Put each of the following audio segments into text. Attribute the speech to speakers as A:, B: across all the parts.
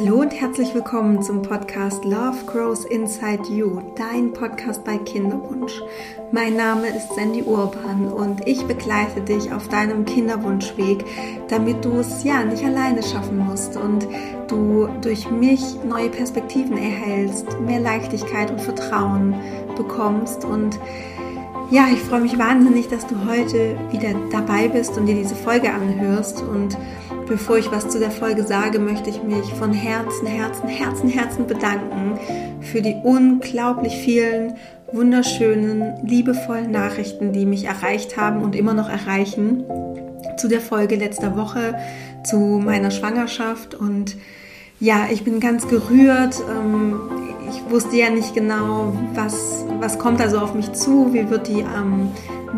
A: Hallo und herzlich willkommen zum Podcast Love Grows Inside You, dein Podcast bei Kinderwunsch. Mein Name ist Sandy Urban und ich begleite dich auf deinem Kinderwunschweg, damit du es ja nicht alleine schaffen musst und du durch mich neue Perspektiven erhältst, mehr Leichtigkeit und Vertrauen bekommst und ja, ich freue mich wahnsinnig, dass du heute wieder dabei bist und dir diese Folge anhörst und Bevor ich was zu der Folge sage, möchte ich mich von Herzen, Herzen, Herzen, Herzen bedanken für die unglaublich vielen wunderschönen, liebevollen Nachrichten, die mich erreicht haben und immer noch erreichen zu der Folge letzter Woche, zu meiner Schwangerschaft. Und ja, ich bin ganz gerührt. Ähm, ich wusste ja nicht genau, was, was kommt also auf mich zu, wie wird die ähm,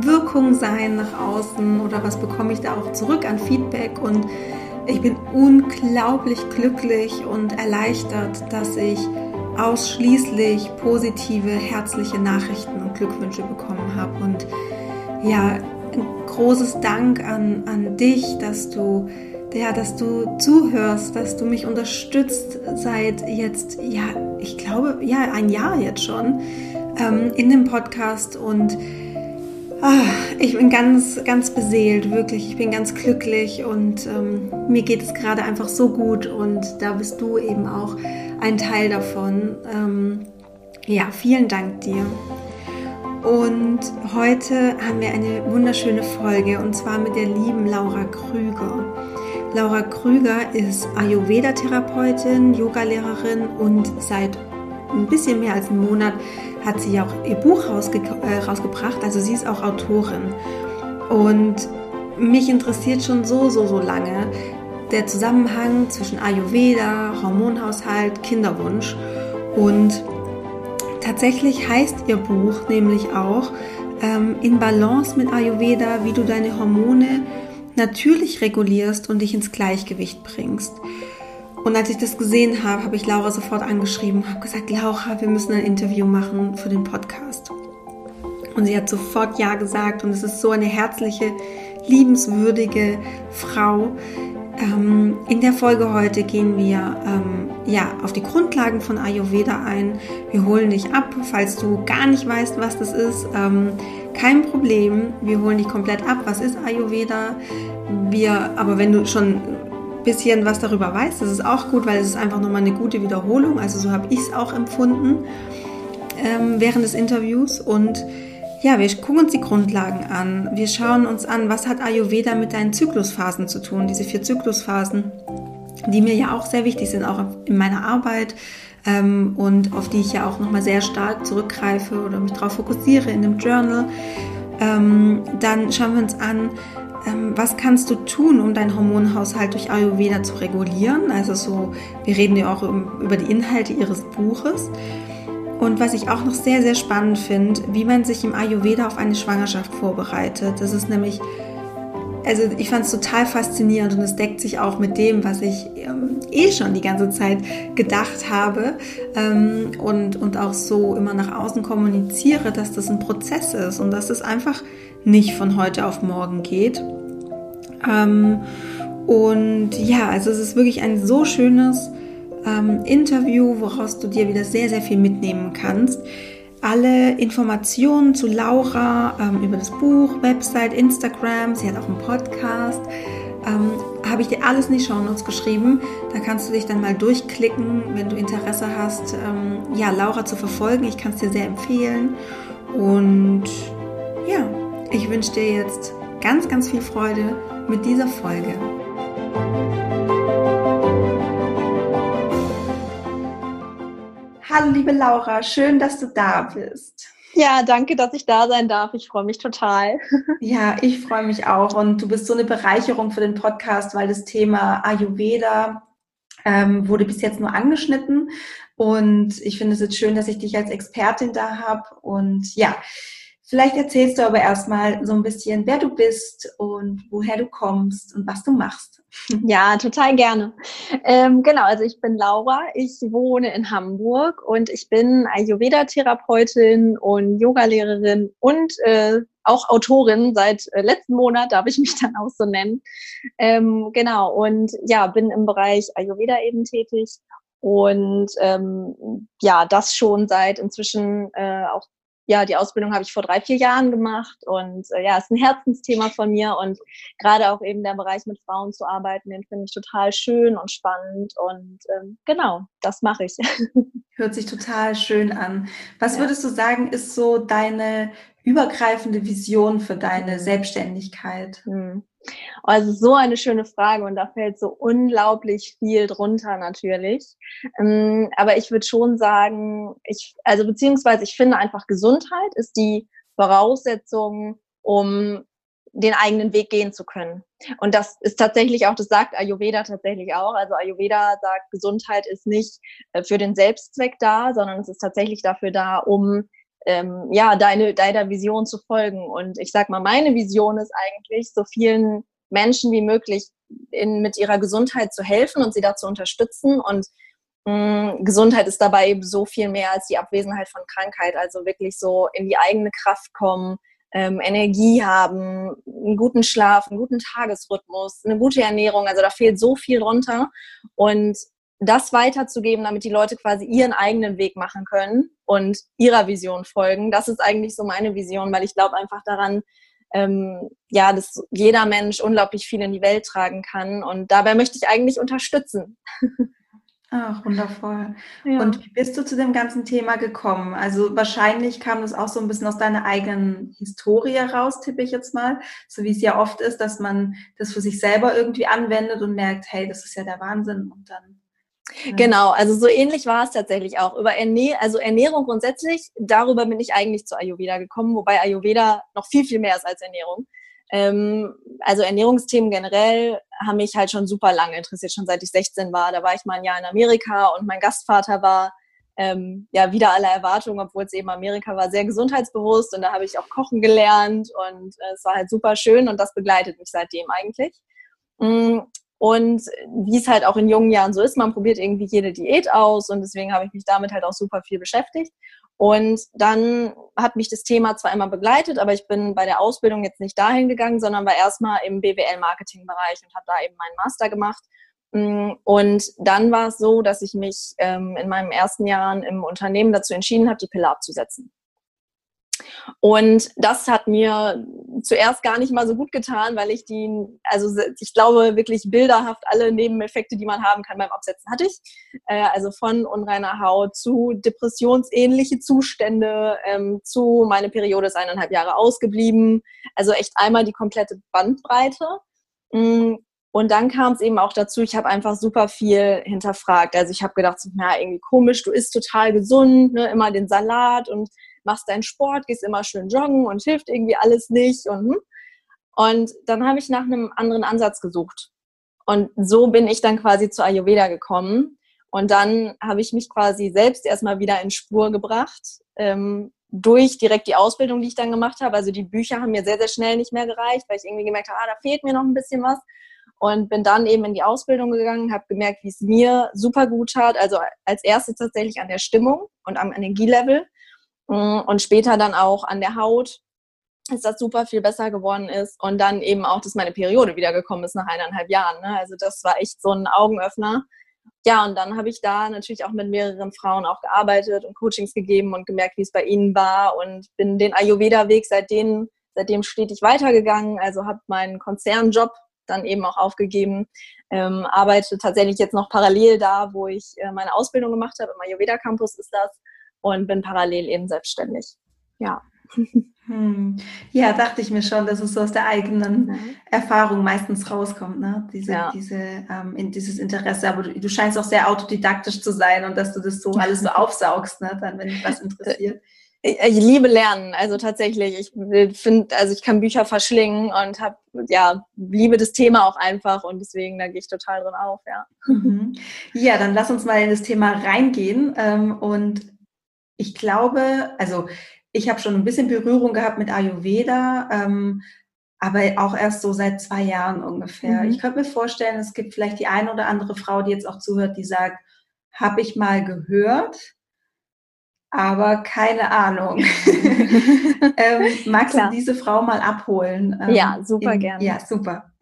A: Wirkung sein nach außen oder was bekomme ich da auch zurück an Feedback. Und ich bin unglaublich glücklich und erleichtert, dass ich ausschließlich positive, herzliche Nachrichten und Glückwünsche bekommen habe. Und ja, ein großes Dank an, an dich, dass du, ja, dass du zuhörst, dass du mich unterstützt seit jetzt, ja, ich glaube, ja, ein Jahr jetzt schon ähm, in dem Podcast und ich bin ganz, ganz beseelt, wirklich. Ich bin ganz glücklich und ähm, mir geht es gerade einfach so gut und da bist du eben auch ein Teil davon. Ähm, ja, vielen Dank dir. Und heute haben wir eine wunderschöne Folge und zwar mit der lieben Laura Krüger. Laura Krüger ist Ayurveda-Therapeutin, Yogalehrerin und seit ein bisschen mehr als einem Monat hat sie ja auch ihr Buch rausge äh, rausgebracht. Also sie ist auch Autorin. Und mich interessiert schon so, so, so lange der Zusammenhang zwischen Ayurveda, Hormonhaushalt, Kinderwunsch. Und tatsächlich heißt ihr Buch nämlich auch ähm, In Balance mit Ayurveda, wie du deine Hormone natürlich regulierst und dich ins Gleichgewicht bringst. Und als ich das gesehen habe, habe ich Laura sofort angeschrieben, habe gesagt, Laura, wir müssen ein Interview machen für den Podcast. Und sie hat sofort Ja gesagt und es ist so eine herzliche, liebenswürdige Frau. Ähm, in der Folge heute gehen wir ähm, ja, auf die Grundlagen von Ayurveda ein. Wir holen dich ab, falls du gar nicht weißt, was das ist. Ähm, kein Problem, wir holen dich komplett ab. Was ist Ayurveda? Wir, aber wenn du schon bisschen was darüber weiß. Das ist auch gut, weil es ist einfach nochmal eine gute Wiederholung. Also so habe ich es auch empfunden ähm, während des Interviews. Und ja, wir gucken uns die Grundlagen an. Wir schauen uns an, was hat Ayurveda mit deinen Zyklusphasen zu tun, diese vier Zyklusphasen, die mir ja auch sehr wichtig sind, auch in meiner Arbeit. Ähm, und auf die ich ja auch nochmal sehr stark zurückgreife oder mich darauf fokussiere in dem Journal. Ähm, dann schauen wir uns an, was kannst du tun, um deinen Hormonhaushalt durch Ayurveda zu regulieren? Also so, wir reden ja auch über die Inhalte ihres Buches. Und was ich auch noch sehr, sehr spannend finde, wie man sich im Ayurveda auf eine Schwangerschaft vorbereitet. Das ist nämlich, also ich fand es total faszinierend und es deckt sich auch mit dem, was ich ähm, eh schon die ganze Zeit gedacht habe ähm, und, und auch so immer nach außen kommuniziere, dass das ein Prozess ist und dass es einfach nicht von heute auf morgen geht. Ähm, und ja, also es ist wirklich ein so schönes ähm, Interview, woraus du dir wieder sehr, sehr viel mitnehmen kannst. Alle Informationen zu Laura ähm, über das Buch, Website, Instagram, sie hat auch einen Podcast, ähm, habe ich dir alles in die Shownotes geschrieben. Da kannst du dich dann mal durchklicken, wenn du Interesse hast, ähm, ja, Laura zu verfolgen. Ich kann es dir sehr empfehlen. Und ja, ich wünsche dir jetzt ganz, ganz viel Freude mit dieser Folge. Hallo liebe Laura, schön, dass du da bist.
B: Ja, danke, dass ich da sein darf. Ich freue mich total.
A: Ja, ich freue mich auch. Und du bist so eine Bereicherung für den Podcast, weil das Thema Ayurveda ähm, wurde bis jetzt nur angeschnitten. Und ich finde es jetzt schön, dass ich dich als Expertin da habe. Und ja, Vielleicht erzählst du aber erstmal so ein bisschen, wer du bist und woher du kommst und was du machst.
B: Ja, total gerne. Ähm, genau, also ich bin Laura, ich wohne in Hamburg und ich bin Ayurveda-Therapeutin und Yogalehrerin und äh, auch Autorin seit äh, letzten Monat, darf ich mich dann auch so nennen. Ähm, genau, und ja, bin im Bereich Ayurveda eben tätig und ähm, ja, das schon seit inzwischen äh, auch ja, die Ausbildung habe ich vor drei, vier Jahren gemacht und äh, ja, ist ein Herzensthema von mir und gerade auch eben der Bereich mit Frauen zu arbeiten, den finde ich total schön und spannend und ähm, genau, das mache ich.
A: Hört sich total schön an. Was ja. würdest du sagen, ist so deine übergreifende Vision für deine Selbstständigkeit? Hm.
B: Also so eine schöne Frage und da fällt so unglaublich viel drunter natürlich. Ähm, aber ich würde schon sagen, ich, also beziehungsweise ich finde einfach Gesundheit ist die Voraussetzung, um den eigenen Weg gehen zu können. Und das ist tatsächlich auch, das sagt Ayurveda tatsächlich auch. Also Ayurveda sagt, Gesundheit ist nicht äh, für den Selbstzweck da, sondern es ist tatsächlich dafür da, um ähm, ja, deine, deiner Vision zu folgen. Und ich sag mal, meine Vision ist eigentlich, so vielen Menschen wie möglich in, mit ihrer Gesundheit zu helfen und sie dazu unterstützen. Und mh, mm, Gesundheit ist dabei eben so viel mehr als die Abwesenheit von Krankheit. Also wirklich so in die eigene Kraft kommen, ähm, Energie haben, einen guten Schlaf, einen guten Tagesrhythmus, eine gute Ernährung. Also da fehlt so viel drunter. Und das weiterzugeben, damit die Leute quasi ihren eigenen Weg machen können und ihrer Vision folgen. Das ist eigentlich so meine Vision, weil ich glaube einfach daran, ähm, ja, dass jeder Mensch unglaublich viel in die Welt tragen kann. Und dabei möchte ich eigentlich unterstützen.
A: Ach, wundervoll. Ja. Und wie bist du zu dem ganzen Thema gekommen? Also wahrscheinlich kam das auch so ein bisschen aus deiner eigenen Historie raus, tippe ich jetzt mal. So wie es ja oft ist, dass man das für sich selber irgendwie anwendet und merkt, hey, das ist ja der Wahnsinn. Und dann
B: Genau, also so ähnlich war es tatsächlich auch. Über Ernähr also Ernährung grundsätzlich, darüber bin ich eigentlich zu Ayurveda gekommen, wobei Ayurveda noch viel, viel mehr ist als Ernährung. Ähm, also Ernährungsthemen generell haben mich halt schon super lange interessiert, schon seit ich 16 war. Da war ich mal ein Jahr in Amerika und mein Gastvater war ähm, ja wieder aller Erwartungen, obwohl es eben Amerika war, sehr gesundheitsbewusst und da habe ich auch kochen gelernt und äh, es war halt super schön und das begleitet mich seitdem eigentlich. Mm, und wie es halt auch in jungen Jahren so ist, man probiert irgendwie jede Diät aus und deswegen habe ich mich damit halt auch super viel beschäftigt. Und dann hat mich das Thema zwar immer begleitet, aber ich bin bei der Ausbildung jetzt nicht dahin gegangen, sondern war erstmal im BWL-Marketing-Bereich und habe da eben meinen Master gemacht. Mm, und dann war es so, dass ich mich ähm, in meinen ersten Jahren im Unternehmen dazu entschieden habe, die Pille abzusetzen. Und das hat mir zuerst gar nicht mal so gut getan, weil ich die, also ich glaube wirklich bilderhaft alle Nebeneffekte, die man haben kann beim Absetzen, hatte ich. Äh, also von unreiner Haut zu depressionsähnliche Zustände, ähm, zu meine Periode ist eineinhalb Jahre ausgeblieben. Also echt einmal die komplette Bandbreite. Mm, und dann kam es eben auch dazu, ich habe einfach super viel hinterfragt. Also ich habe gedacht, na, irgendwie komisch, du isst total gesund, ne, immer den Salat und machst deinen Sport, gehst immer schön joggen und hilft irgendwie alles nicht. Und, hm. und dann habe ich nach einem anderen Ansatz gesucht. Und so bin ich dann quasi zu Ayurveda gekommen. Und dann habe ich mich quasi selbst erstmal wieder in Spur gebracht, ähm, durch direkt die Ausbildung, die ich dann gemacht habe. Also die Bücher haben mir sehr, sehr schnell nicht mehr gereicht, weil ich irgendwie gemerkt habe, ah, da fehlt mir noch ein bisschen was. Und bin dann eben in die Ausbildung gegangen, habe gemerkt, wie es mir super gut tat. Also als erstes tatsächlich an der Stimmung und am Energielevel. Mm, und später dann auch an der Haut, dass das super viel besser geworden ist und dann eben auch, dass meine Periode wiedergekommen ist nach eineinhalb Jahren. Ne? Also das war echt so ein Augenöffner. Ja, und dann habe ich da natürlich auch mit mehreren Frauen auch gearbeitet und Coachings gegeben und gemerkt, wie es bei ihnen war und bin den Ayurveda-Weg seitdem, seitdem stetig weitergegangen. Also habe meinen Konzernjob dann eben auch aufgegeben, ähm, arbeite tatsächlich jetzt noch parallel da, wo ich äh, meine Ausbildung gemacht habe. Im Ayurveda Campus ist das und bin parallel eben selbstständig. Ja.
A: Hm. Ja, dachte ich mir schon, dass es so aus der eigenen mhm. Erfahrung meistens rauskommt, ne? Diese, ja. diese, ähm, in, dieses Interesse. Aber du, du, scheinst auch sehr autodidaktisch zu sein und dass du das so alles so aufsaugst, ne? Dann, wenn dich was interessiert.
B: Ich, ich liebe Lernen, also tatsächlich. Ich finde, also ich kann Bücher verschlingen und habe, ja, liebe das Thema auch einfach und deswegen, da gehe ich total drin auf, ja.
A: Mhm. Ja, dann lass uns mal in das Thema reingehen ähm, und ich glaube, also ich habe schon ein bisschen Berührung gehabt mit Ayurveda, ähm, aber auch erst so seit zwei Jahren ungefähr. Mhm. Ich könnte mir vorstellen, es gibt vielleicht die eine oder andere Frau, die jetzt auch zuhört, die sagt, habe ich mal gehört, aber keine Ahnung. ähm, magst Klar. du diese Frau mal abholen?
B: Ähm, ja, super in, gerne.
A: Ja, super.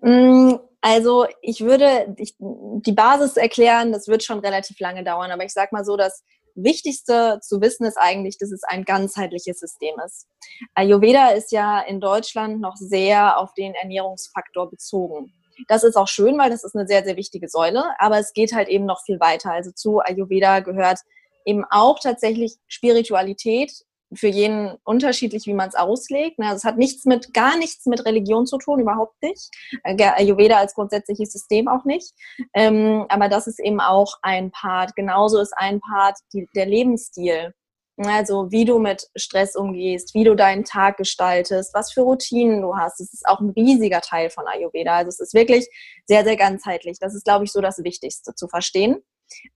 B: Mm, also ich würde ich, die Basis erklären, das wird schon relativ lange dauern, aber ich sage mal so, das Wichtigste zu wissen ist eigentlich, dass es ein ganzheitliches System ist. Ayurveda ist ja in Deutschland noch sehr auf den Ernährungsfaktor bezogen. Das ist auch schön, weil das ist eine sehr, sehr wichtige Säule, aber es geht halt eben noch viel weiter. Also zu Ayurveda gehört eben auch tatsächlich Spiritualität, für jeden unterschiedlich, wie man es auslegt. Also es hat nichts mit, gar nichts mit Religion zu tun, überhaupt nicht. Äh, Ayurveda als grundsätzliches System auch nicht. Ähm, aber das ist eben auch ein Part. Genauso ist ein Part der Lebensstil. Also wie du mit Stress umgehst, wie du deinen Tag gestaltest, was für Routinen du hast. Das ist auch ein riesiger Teil von Ayurveda. Also es ist wirklich sehr, sehr ganzheitlich. Das ist, glaube ich, so das Wichtigste zu verstehen.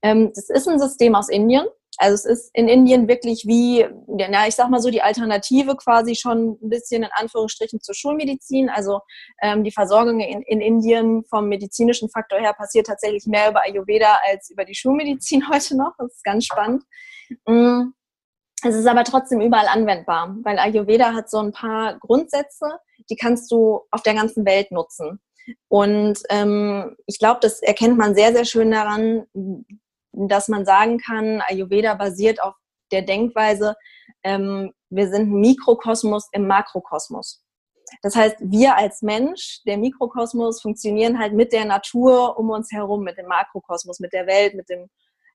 B: Ähm, das ist ein System aus Indien. Also es ist in Indien wirklich wie, ja, ich sag mal so, die Alternative quasi schon ein bisschen in Anführungsstrichen zur Schulmedizin. Also ähm, die Versorgung in, in Indien vom medizinischen Faktor her passiert tatsächlich mehr über Ayurveda als über die Schulmedizin heute noch. Das ist ganz spannend. Mm. Es ist aber trotzdem überall anwendbar, weil Ayurveda hat so ein paar Grundsätze, die kannst du auf der ganzen Welt nutzen. Und ähm, ich glaube, das erkennt man sehr, sehr schön daran, dass man sagen kann, Ayurveda basiert auf der Denkweise, ähm, wir sind Mikrokosmos im Makrokosmos. Das heißt, wir als Mensch, der Mikrokosmos, funktionieren halt mit der Natur um uns herum, mit dem Makrokosmos, mit der Welt, mit dem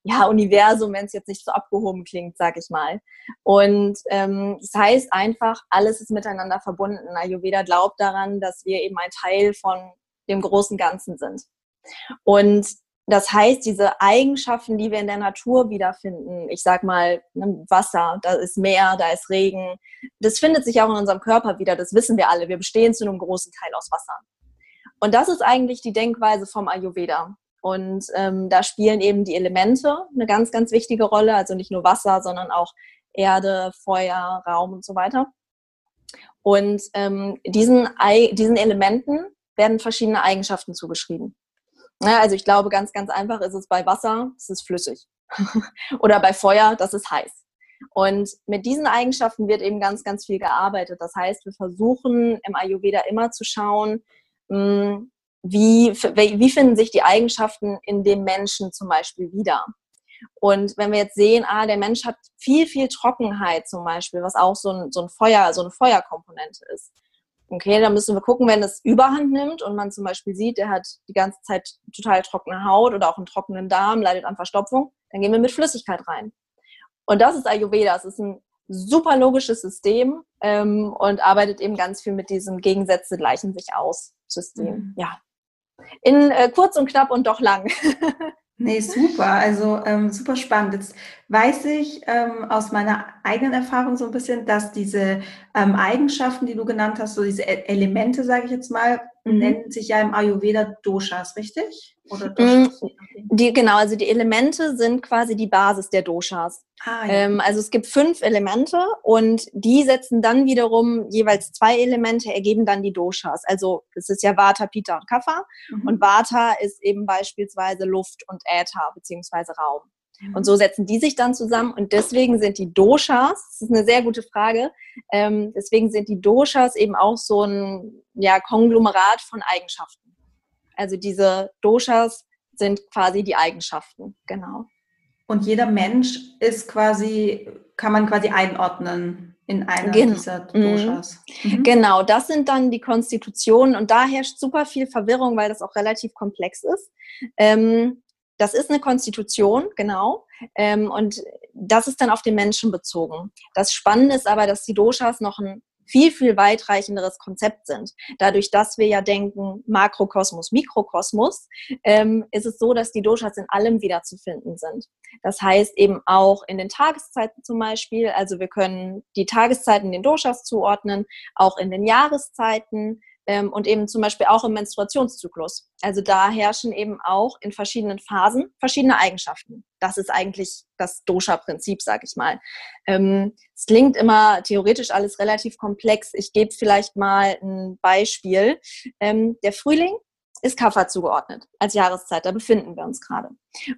B: ja, Universum, wenn es jetzt nicht so abgehoben klingt, sag ich mal. Und ähm, das heißt einfach, alles ist miteinander verbunden. Ayurveda glaubt daran, dass wir eben ein Teil von dem großen Ganzen sind. Und das heißt, diese Eigenschaften, die wir in der Natur wiederfinden, ich sag mal, ne, Wasser, da ist Meer, da ist Regen, das findet sich auch in unserem Körper wieder, das wissen wir alle. Wir bestehen zu einem großen Teil aus Wasser. Und das ist eigentlich die Denkweise vom Ayurveda. Und ähm, da spielen eben die Elemente eine ganz, ganz wichtige Rolle. Also nicht nur Wasser, sondern auch Erde, Feuer, Raum und so weiter. Und ähm, diesen, diesen Elementen werden verschiedene Eigenschaften zugeschrieben. Ja, also ich glaube, ganz, ganz einfach ist es bei Wasser, es ist flüssig. Oder bei Feuer, das ist heiß. Und mit diesen Eigenschaften wird eben ganz, ganz viel gearbeitet. Das heißt, wir versuchen im Ayurveda immer zu schauen, hm, wie, wie finden sich die Eigenschaften in dem Menschen zum Beispiel wieder. Und wenn wir jetzt sehen, ah, der Mensch hat viel, viel Trockenheit zum Beispiel, was auch so ein, so ein Feuer, so eine Feuerkomponente ist, Okay, dann müssen wir gucken, wenn es Überhand nimmt und man zum Beispiel sieht, der hat die ganze Zeit total trockene Haut oder auch einen trockenen Darm, leidet an Verstopfung, dann gehen wir mit Flüssigkeit rein. Und das ist Ayurveda. Es ist ein super logisches System ähm, und arbeitet eben ganz viel mit diesem Gegensätze gleichen sich aus System. Mhm. Ja. In äh, kurz und knapp und doch lang.
A: Nee, super. Also ähm, super spannend. Jetzt weiß ich ähm, aus meiner eigenen Erfahrung so ein bisschen, dass diese ähm, Eigenschaften, die du genannt hast, so diese e Elemente, sage ich jetzt mal, mhm. nennen sich ja im Ayurveda Doshas, richtig?
B: Oder Doshas? Mm, die, genau, also die Elemente sind quasi die Basis der Doshas. Ah, ja. ähm, also es gibt fünf Elemente und die setzen dann wiederum jeweils zwei Elemente, ergeben dann die Doshas. Also es ist ja Vata, Pitta und Kapha mhm. und Vata ist eben beispielsweise Luft und Äther beziehungsweise Raum. Und so setzen die sich dann zusammen und deswegen sind die Doshas, das ist eine sehr gute Frage, ähm, deswegen sind die Doshas eben auch so ein ja, Konglomerat von Eigenschaften. Also diese Doshas sind quasi die Eigenschaften, genau.
A: Und jeder Mensch ist quasi, kann man quasi einordnen in einer
B: Gen dieser mhm. Doshas. Mhm. Genau, das sind dann die Konstitutionen und da herrscht super viel Verwirrung, weil das auch relativ komplex ist. Ähm, das ist eine Konstitution, genau. Ähm, und das ist dann auf den Menschen bezogen. Das Spannende ist aber, dass die Doshas noch ein viel, viel weitreichenderes Konzept sind. Dadurch, dass wir ja denken, Makrokosmos, Mikrokosmos, ähm, ist es so, dass die Doshas in allem wiederzufinden sind. Das heißt eben auch in den Tageszeiten zum Beispiel. Also wir können die Tageszeiten den Doshas zuordnen, auch in den Jahreszeiten ähm, und eben zum Beispiel auch im Menstruationszyklus. Also da herrschen eben auch in verschiedenen Phasen verschiedene Eigenschaften. Das ist eigentlich das Dosha-Prinzip, sag ich mal. Ähm, es klingt immer theoretisch alles relativ komplex. Ich gebe vielleicht mal ein Beispiel. Ähm, der Frühling ist Kaffer zugeordnet als Jahreszeit. Da befinden wir uns gerade.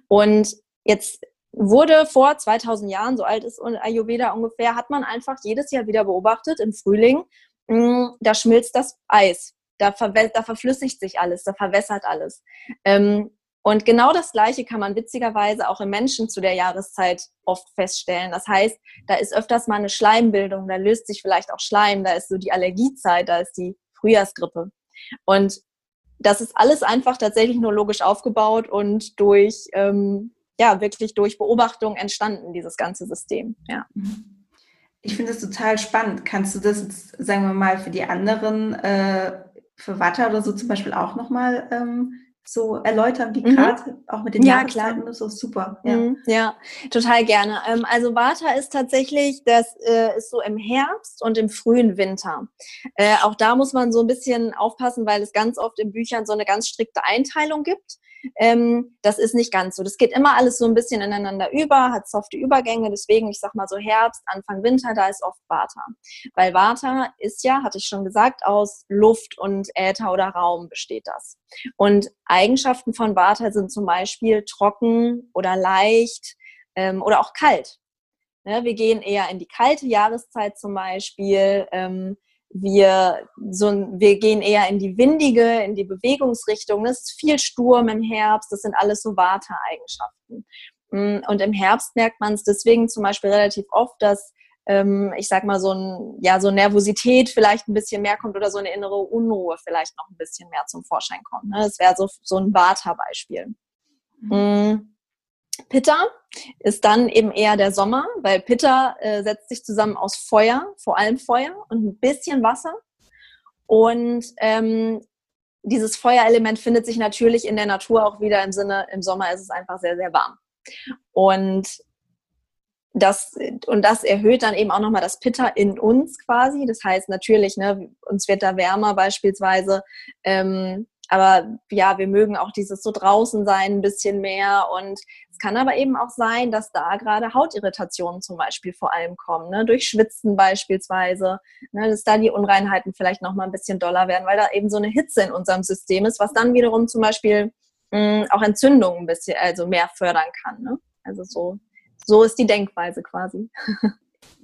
B: Und jetzt wurde vor 2000 Jahren, so alt ist Ayurveda ungefähr, hat man einfach jedes Jahr wieder beobachtet im Frühling, mm, da schmilzt das Eis, da, da, verflüssigt sich alles, da verwässert alles. Ähm, und genau das Gleiche kann man witzigerweise auch im Menschen zu der Jahreszeit oft feststellen. Das heißt, da ist öfters mal eine Schleimbildung, da löst sich vielleicht auch Schleim, da ist so die Allergiezeit, da ist die Frühjahrsgrippe. Und das ist alles einfach tatsächlich nur logisch aufgebaut und durch, ähm, ja, wirklich durch Beobachtung entstanden, dieses ganze System. Ja.
A: Ich finde es total spannend. Kannst du das jetzt, sagen wir mal, für die anderen, äh, für Watter oder so zum Beispiel auch nochmal ähm, so erläutern, wie mhm. gerade auch mit den
B: ja, Jahreszeiten
A: klar. so super.
B: Ja. Mhm, ja, total gerne. Ähm, also Vata ist tatsächlich, das äh, ist so im Herbst und im frühen Winter. Äh, auch da muss man so ein bisschen aufpassen, weil es ganz oft in Büchern so eine ganz strikte Einteilung gibt. Ähm, das ist nicht ganz so. Das geht immer alles so ein bisschen ineinander über, hat softe Übergänge. Deswegen, ich sag mal so Herbst, Anfang Winter, da ist oft Vata. Weil Vata ist ja, hatte ich schon gesagt, aus Luft und Äther oder Raum besteht das. Und Eigenschaften von Vata sind zum Beispiel trocken oder leicht ähm, oder auch kalt. Ne, wir gehen eher in die kalte Jahreszeit zum Beispiel. Ähm, wir, so, wir gehen eher in die windige, in die Bewegungsrichtung. Es ist viel Sturm im Herbst. Das sind alles so Vata-Eigenschaften. Mm, und im Herbst merkt man es deswegen zum Beispiel relativ oft, dass ähm, ich sag mal, so ein, ja, so Nervosität vielleicht ein bisschen mehr kommt oder so eine innere Unruhe vielleicht noch ein bisschen mehr zum Vorschein kommt. Ne? Das wäre so, so ein Vata-Beispiel. Mhm. Pitta ist dann eben eher der Sommer, weil Pitta äh, setzt sich zusammen aus Feuer, vor allem Feuer und ein bisschen Wasser. Und ähm, dieses Feuerelement findet sich natürlich in der Natur auch wieder im Sinne, im Sommer ist es einfach sehr, sehr warm. Und das, und das erhöht dann eben auch nochmal das Pitta in uns quasi. Das heißt natürlich, ne, uns wird da wärmer beispielsweise. Ähm, aber ja, wir mögen auch dieses so draußen sein ein bisschen mehr. Und es kann aber eben auch sein, dass da gerade Hautirritationen zum Beispiel vor allem kommen, ne? durch Schwitzen beispielsweise, ne? dass da die Unreinheiten vielleicht nochmal ein bisschen doller werden, weil da eben so eine Hitze in unserem System ist, was dann wiederum zum Beispiel mh, auch Entzündungen ein bisschen, also mehr fördern kann. Ne? Also so, so ist die Denkweise quasi.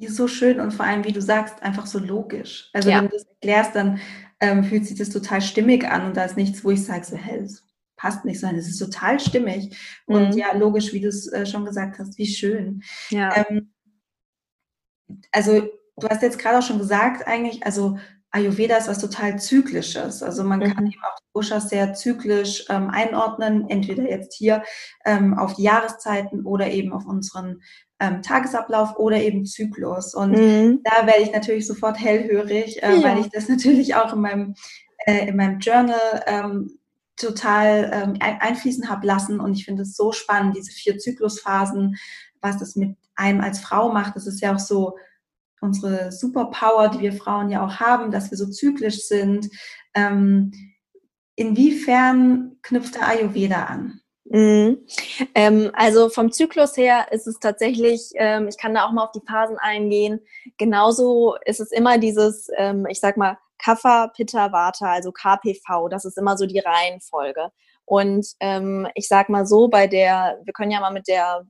A: So schön und vor allem, wie du sagst, einfach so logisch. Also ja. wenn du das erklärst, dann ähm, fühlt sich das total stimmig an und da ist nichts, wo ich sage, so, hä, das passt nicht sein. Es ist total stimmig. Und mhm. ja, logisch, wie du es äh, schon gesagt hast, wie schön. Ja. Ähm, also, du hast jetzt gerade auch schon gesagt, eigentlich, also Ayurveda ist was total Zyklisches. Also man mhm. kann eben auch die sehr zyklisch ähm, einordnen, entweder jetzt hier ähm, auf die Jahreszeiten oder eben auf unseren ähm, Tagesablauf oder eben Zyklus. Und mhm. da werde ich natürlich sofort hellhörig, äh, ja. weil ich das natürlich auch in meinem, äh, in meinem Journal ähm, total ähm, einfließen habe lassen. Und ich finde es so spannend, diese vier Zyklusphasen, was das mit einem als Frau macht. Das ist ja auch so unsere Superpower, die wir Frauen ja auch haben, dass wir so zyklisch sind. Ähm, inwiefern knüpft der Ayurveda an?
B: Mhm. Ähm, also vom Zyklus her ist es tatsächlich, ähm, ich kann da auch mal auf die Phasen eingehen. Genauso ist es immer dieses, ähm, ich sag mal, Kapha, Pitta, Vata, also KPV. Das ist immer so die Reihenfolge. Und ähm, ich sag mal so, bei der, wir können ja mal mit der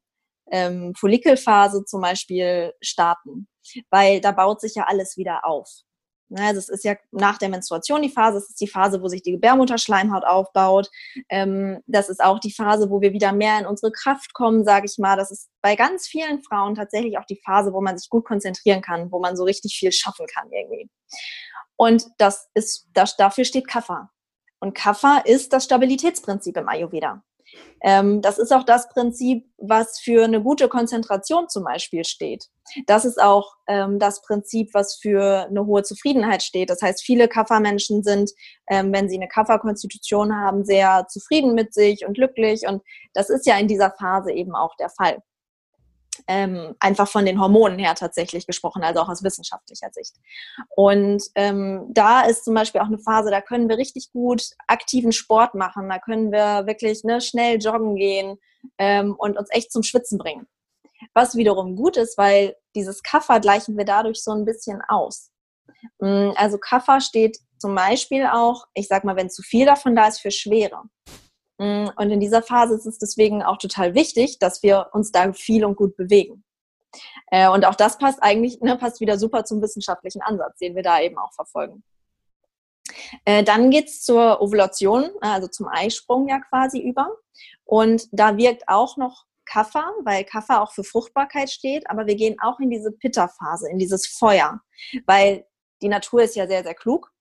B: ähm, Follikelphase zum Beispiel starten, weil da baut sich ja alles wieder auf. Ne, das ist ja nach der Menstruation die Phase, das ist die Phase, wo sich die Gebärmutterschleimhaut aufbaut. Ähm, das ist auch die Phase, wo wir wieder mehr in unsere Kraft kommen, sage ich mal. Das ist bei ganz vielen Frauen tatsächlich auch die Phase, wo man sich gut konzentrieren kann, wo man so richtig viel schaffen kann irgendwie. Und das ist, das, dafür steht Kapha. Und Kapha ist das Stabilitätsprinzip im Ayurveda. Ähm, das ist auch das Prinzip, was für eine gute Konzentration zum Beispiel steht. Das ist auch ähm, das Prinzip, was für eine hohe Zufriedenheit steht. Das heißt, viele Kaffermenschen sind, ähm, wenn sie eine Kafferkonstitution haben, sehr zufrieden mit sich und glücklich. Und das ist ja in dieser Phase eben auch der Fall ähm, einfach von den Hormonen her tatsächlich gesprochen, also auch aus wissenschaftlicher Sicht. Und ähm, da ist zum Beispiel auch eine Phase, da können wir richtig gut aktiven Sport machen, da können wir wirklich ne, schnell joggen gehen ähm, und uns echt zum Schwitzen bringen. Was wiederum gut ist, weil dieses Kaffer gleichen wir dadurch so ein bisschen aus. Mm, also Kaffer steht zum Beispiel auch, ich sag mal, wenn zu viel davon da ist, für Schwere. Mm, und in dieser Phase ist es deswegen auch total wichtig, dass wir uns da viel und gut bewegen. Äh, und auch das passt eigentlich, ne, passt wieder super zum wissenschaftlichen Ansatz, den wir da eben auch verfolgen. Äh, dann geht's zur Ovulation, also zum Eisprung ja quasi über. Und da wirkt auch noch Kaffer, weil Kaffer auch für Fruchtbarkeit steht, aber wir gehen auch in diese Pitta-Phase, in dieses Feuer, weil die Natur ist ja sehr, sehr klug.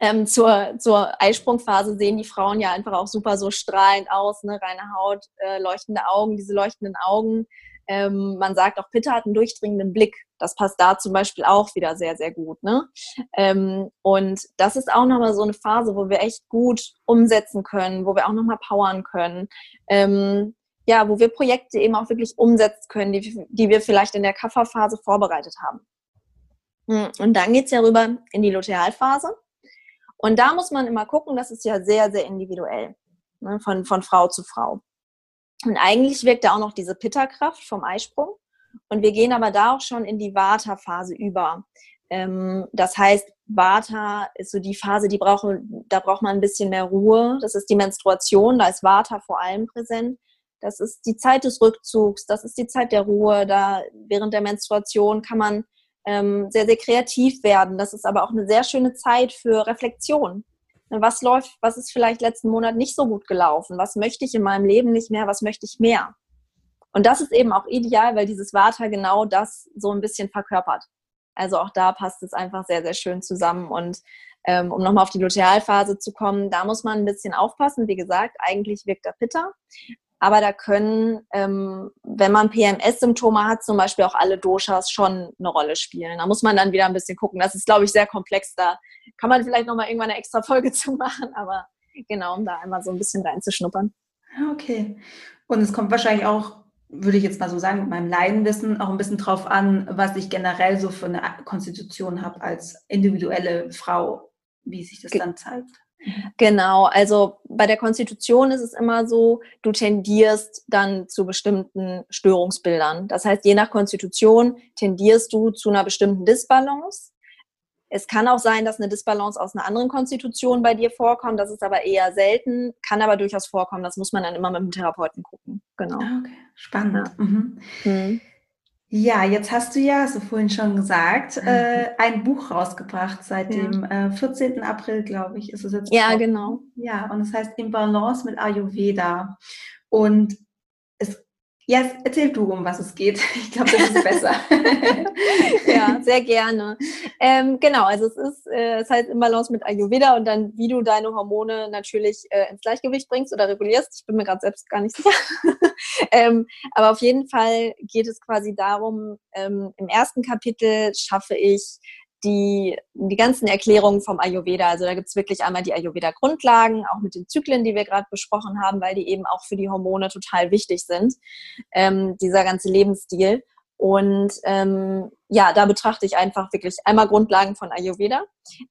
B: Ähm, zur, zur Eisprungphase sehen die Frauen ja einfach auch super so strahlend aus, ne? reine Haut, äh, leuchtende Augen, diese leuchtenden Augen ähm, man sagt auch, Pitta hat einen durchdringenden Blick. Das passt da zum Beispiel auch wieder sehr, sehr gut. Ne? Ähm, und das ist auch nochmal so eine Phase, wo wir echt gut umsetzen können, wo wir auch nochmal powern können. Ähm, ja, wo wir Projekte eben auch wirklich umsetzen können, die, die wir vielleicht in der Kafferphase vorbereitet haben. Hm, und dann geht's ja rüber in die Lutealphase. Und da muss man immer gucken, das ist ja sehr, sehr individuell, ne, von, von Frau zu Frau. Und eigentlich wirkt da auch noch diese Pitta-Kraft vom Eisprung. Und wir gehen aber da auch schon in die Vata-Phase über. Ähm, das heißt, Vata ist so die Phase, die braucht, da braucht man ein bisschen mehr Ruhe. Das ist die Menstruation, da ist Vata vor allem präsent. Das ist die Zeit des Rückzugs, das ist die Zeit der Ruhe. Da während der Menstruation kann man ähm, sehr, sehr kreativ werden. Das ist aber auch eine sehr schöne Zeit für Reflexion. Was läuft, was ist vielleicht letzten Monat nicht so gut gelaufen? Was möchte ich in meinem Leben nicht mehr? Was möchte ich mehr? Und das ist eben auch ideal, weil dieses Vata genau das so ein bisschen verkörpert. Also auch da passt es einfach sehr, sehr schön zusammen. Und ähm, um nochmal auf die Lutealphase zu kommen, da muss man ein bisschen aufpassen. Wie gesagt, eigentlich wirkt der Pitta. Aber da können, ähm, wenn man PMS-Symptome hat, zum Beispiel auch alle Doshas schon eine Rolle spielen. Da muss man dann wieder ein bisschen gucken. Das ist, glaube ich, sehr komplex. Da kann man vielleicht nochmal irgendwann eine extra Folge zu machen. Aber genau, um da einmal so ein bisschen reinzuschnuppern.
A: Okay. Und es kommt wahrscheinlich auch, würde ich jetzt mal so sagen, mit meinem Leidenwissen auch ein bisschen drauf an, was ich generell so für eine Konstitution habe als individuelle Frau, wie sich das dann zeigt.
B: Genau, also bei der Konstitution ist es immer so, du tendierst dann zu bestimmten Störungsbildern. Das heißt, je nach Konstitution tendierst du zu einer bestimmten Disbalance. Es kann auch sein, dass eine Disbalance aus einer anderen Konstitution bei dir vorkommt. Das ist aber eher selten, kann aber durchaus vorkommen. Das muss man dann immer mit dem Therapeuten gucken. Genau.
A: Ah, okay, spannend. Ja. Mhm. Mhm. Ja, jetzt hast du ja, du vorhin schon gesagt, mhm. äh, ein Buch rausgebracht seit ja. dem äh, 14. April, glaube ich, ist es jetzt.
B: Ja, genau.
A: Ja, und es heißt In Balance mit Ayurveda. Und ja, erzähl du, um was es geht. Ich glaube, das ist besser.
B: ja, sehr gerne. Ähm, genau, also es ist, äh, es heißt im Balance mit Ayurveda und dann, wie du deine Hormone natürlich äh, ins Gleichgewicht bringst oder regulierst. Ich bin mir gerade selbst gar nicht sicher. ähm, aber auf jeden Fall geht es quasi darum, ähm, im ersten Kapitel schaffe ich die, die ganzen Erklärungen vom Ayurveda. Also da gibt es wirklich einmal die Ayurveda-Grundlagen, auch mit den Zyklen, die wir gerade besprochen haben, weil die eben auch für die Hormone total wichtig sind, ähm, dieser ganze Lebensstil. Und ähm, ja, da betrachte ich einfach wirklich einmal Grundlagen von Ayurveda.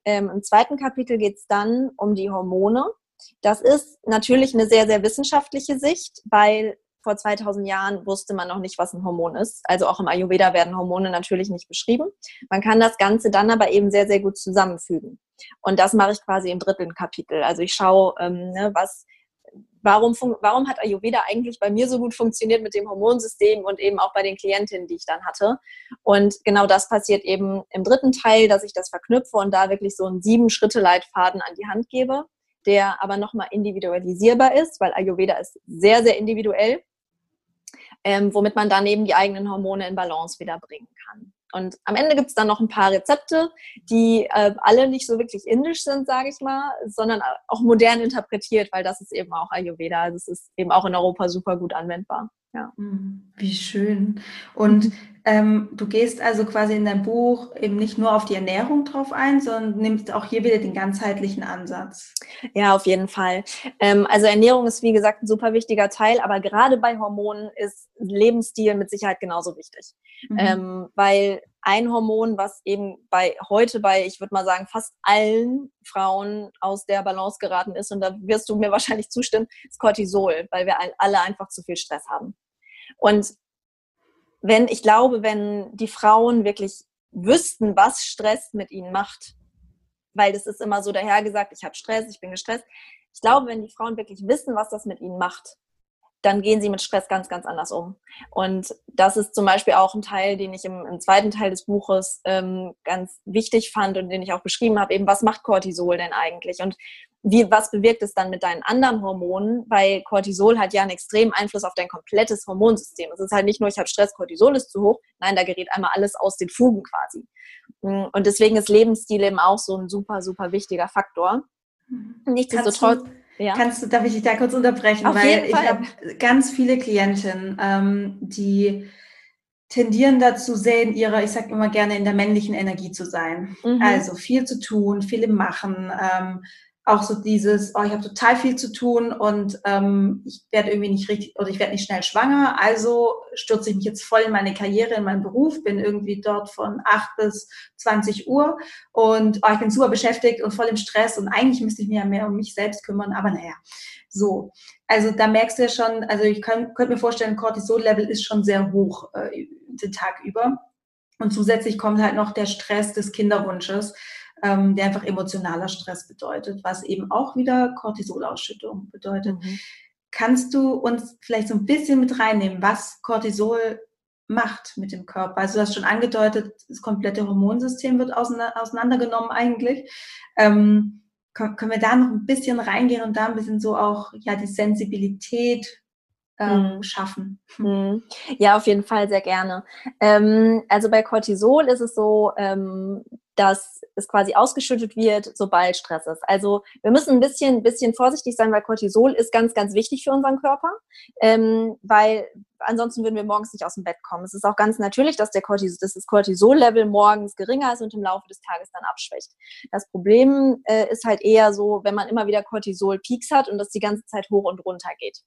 B: Ähm, Im zweiten Kapitel geht es dann um die Hormone. Das ist natürlich eine sehr, sehr wissenschaftliche Sicht, weil vor 2000 Jahren wusste man noch nicht, was ein Hormon ist. Also auch im Ayurveda werden Hormone natürlich nicht beschrieben. Man kann das Ganze dann aber eben sehr, sehr gut zusammenfügen. Und das mache ich quasi im dritten Kapitel. Also ich schaue, ähm, ne, was, warum, warum hat Ayurveda eigentlich bei mir so gut funktioniert mit dem Hormonsystem und eben auch bei den Klientinnen, die ich dann hatte. Und genau das passiert eben im dritten Teil, dass ich das verknüpfe und da wirklich so einen Sieben-Schritte-Leitfaden an die Hand gebe der aber nochmal individualisierbar ist, weil Ayurveda ist sehr, sehr individuell ähm, womit man dann eben die eigenen Hormone in Balance wieder bringen kann. Und am Ende gibt es dann noch ein paar Rezepte, die äh, alle nicht so wirklich indisch sind, sage ich mal, sondern auch modern interpretiert, weil das ist eben auch Ayurveda. Also es ist eben auch in Europa super gut anwendbar. Ja.
A: Hm, wie schön. Und ähm, du gehst also quasi in deinem Buch eben nicht nur auf die Ernährung drauf ein, sondern nimmst auch hier wieder den ganzheitlichen Ansatz.
B: Ja, auf jeden Fall. Ähm, also Ernährung ist wie gesagt ein super wichtiger Teil, aber gerade bei Hormonen ist Lebensstil mit Sicherheit genauso wichtig. Mhm. Ähm, weil ein Hormon, was eben bei heute bei, ich würde mal sagen, fast allen Frauen aus der Balance geraten ist, und da wirst du mir wahrscheinlich zustimmen, ist Cortisol, weil wir alle einfach zu viel Stress haben. Und wenn, ich glaube, wenn die Frauen wirklich wüssten, was Stress mit ihnen macht, weil das ist immer so dahergesagt, ich habe Stress, ich bin gestresst. Ich glaube, wenn die Frauen wirklich wissen, was das mit ihnen macht, dann gehen sie mit Stress ganz, ganz anders um. Und das ist zum Beispiel auch ein Teil, den ich im, im zweiten Teil des Buches ähm, ganz wichtig fand und den ich auch beschrieben habe, eben was macht Cortisol denn eigentlich? Und wie, was bewirkt es dann mit deinen anderen Hormonen? Weil Cortisol hat ja einen extremen Einfluss auf dein komplettes Hormonsystem. Es ist halt nicht nur, ich habe Stress, Cortisol ist zu hoch. Nein, da gerät einmal alles aus den Fugen quasi. Und deswegen ist Lebensstil eben auch so ein super, super wichtiger Faktor.
A: Mhm. Nichtsdestotrotz. Ja. Kannst du, darf ich dich da kurz unterbrechen? Auf weil ich habe ganz viele Klientinnen, ähm, die tendieren dazu sehr in ihrer, ich sage immer gerne, in der männlichen Energie zu sein. Mhm. Also viel zu tun, viel im Machen, ähm, auch so dieses, oh, ich habe total viel zu tun und ähm, ich werde irgendwie nicht richtig oder ich werde nicht schnell schwanger, also stürze ich mich jetzt voll in meine Karriere, in meinen Beruf, bin irgendwie dort von 8 bis 20 Uhr und oh, ich bin super beschäftigt und voll im Stress und eigentlich müsste ich mich ja mehr um mich selbst kümmern, aber naja, so. Also da merkst du ja schon, also ich könnte mir vorstellen, Cortisol-Level ist schon sehr hoch äh, den Tag über. Und zusätzlich kommt halt noch der Stress des Kinderwunsches ähm, der einfach emotionaler Stress bedeutet, was eben auch wieder Cortisolausschüttung bedeutet. Mhm. Kannst du uns vielleicht so ein bisschen mit reinnehmen, was Cortisol macht mit dem Körper? Also du hast schon angedeutet, das komplette Hormonsystem wird auseinandergenommen eigentlich. Ähm, können wir da noch ein bisschen reingehen und da ein bisschen so auch ja die Sensibilität ähm, mhm. schaffen.
B: Mhm. Ja, auf jeden Fall sehr gerne. Ähm, also bei Cortisol ist es so, ähm, dass es quasi ausgeschüttet wird, sobald Stress ist. Also wir müssen ein bisschen, bisschen vorsichtig sein, weil Cortisol ist ganz, ganz wichtig für unseren Körper, ähm, weil ansonsten würden wir morgens nicht aus dem Bett kommen. Es ist auch ganz natürlich, dass, der Cortisol, dass das Cortisol-Level morgens geringer ist und im Laufe des Tages dann abschwächt. Das Problem äh, ist halt eher so, wenn man immer wieder Cortisol-Peaks hat und das die ganze Zeit hoch und runter geht.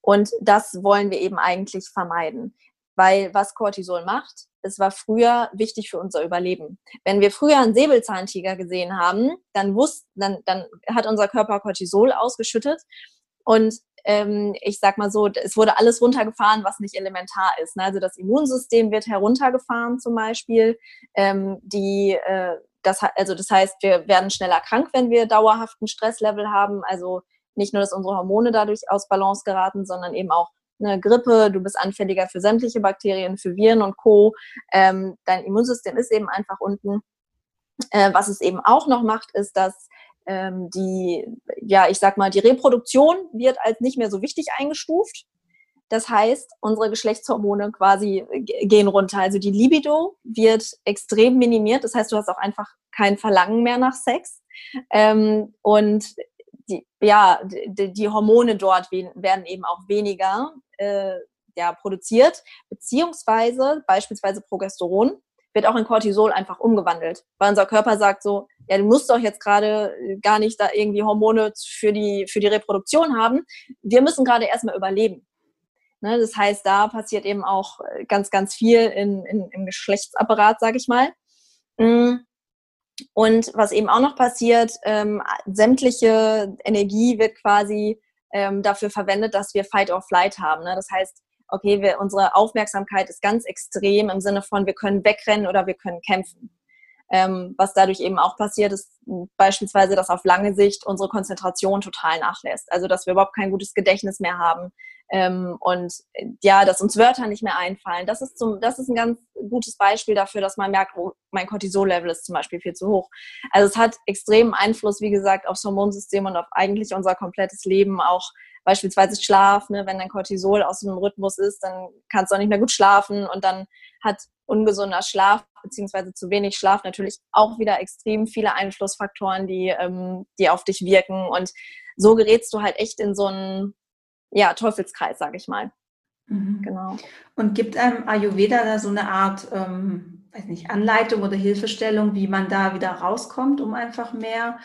B: Und das wollen wir eben eigentlich vermeiden. Weil was Cortisol macht, es war früher wichtig für unser Überleben. Wenn wir früher einen Säbelzahntiger gesehen haben, dann, wusst, dann, dann hat unser Körper Cortisol ausgeschüttet. Und ähm, ich sag mal so, es wurde alles runtergefahren, was nicht elementar ist. Ne? Also das Immunsystem wird heruntergefahren zum Beispiel. Ähm, die, äh, das, also das heißt, wir werden schneller krank, wenn wir dauerhaften Stresslevel haben. Also nicht nur, dass unsere Hormone dadurch aus Balance geraten, sondern eben auch eine Grippe, du bist anfälliger für sämtliche Bakterien, für Viren und Co. Ähm, dein Immunsystem ist eben einfach unten. Äh, was es eben auch noch macht, ist, dass ähm, die, ja, ich sag mal, die Reproduktion wird als nicht mehr so wichtig eingestuft. Das heißt, unsere Geschlechtshormone quasi gehen runter. Also die Libido wird extrem minimiert. Das heißt, du hast auch einfach kein Verlangen mehr nach Sex. Ähm, und die, ja, die, die Hormone dort werden eben auch weniger äh, ja, produziert, beziehungsweise beispielsweise Progesteron wird auch in Cortisol einfach umgewandelt, weil unser Körper sagt so, ja, du musst doch jetzt gerade gar nicht da irgendwie Hormone für die, für die Reproduktion haben. Wir müssen gerade erstmal überleben. Ne, das heißt, da passiert eben auch ganz, ganz viel in, in, im Geschlechtsapparat, sage ich mal. Mm. Und was eben auch noch passiert, ähm, sämtliche Energie wird quasi ähm, dafür verwendet, dass wir Fight or Flight haben. Ne? Das heißt, okay, wir, unsere Aufmerksamkeit ist ganz extrem im Sinne von, wir können wegrennen oder wir können kämpfen. Ähm, was dadurch eben auch passiert, ist beispielsweise, dass auf lange Sicht unsere Konzentration total nachlässt. Also, dass wir überhaupt kein gutes Gedächtnis mehr haben, ähm, und ja, dass uns Wörter nicht mehr einfallen. Das ist, zum, das ist ein ganz gutes Beispiel dafür, dass man merkt, oh, mein Cortisol-Level ist zum Beispiel viel zu hoch. Also es hat extremen Einfluss, wie gesagt, aufs Hormonsystem und auf eigentlich unser komplettes Leben, auch beispielsweise Schlaf. Ne? Wenn dein Cortisol aus dem Rhythmus ist, dann kannst du auch nicht mehr gut schlafen und dann hat ungesunder Schlaf beziehungsweise zu wenig Schlaf natürlich auch wieder extrem viele Einflussfaktoren, die, ähm, die auf dich wirken. Und so gerätst du halt echt in so einen ja, Teufelskreis, sage ich mal.
A: Mhm. Genau. Und gibt einem Ayurveda da so eine Art, ähm, weiß nicht, Anleitung oder Hilfestellung, wie man da wieder rauskommt, um einfach mehr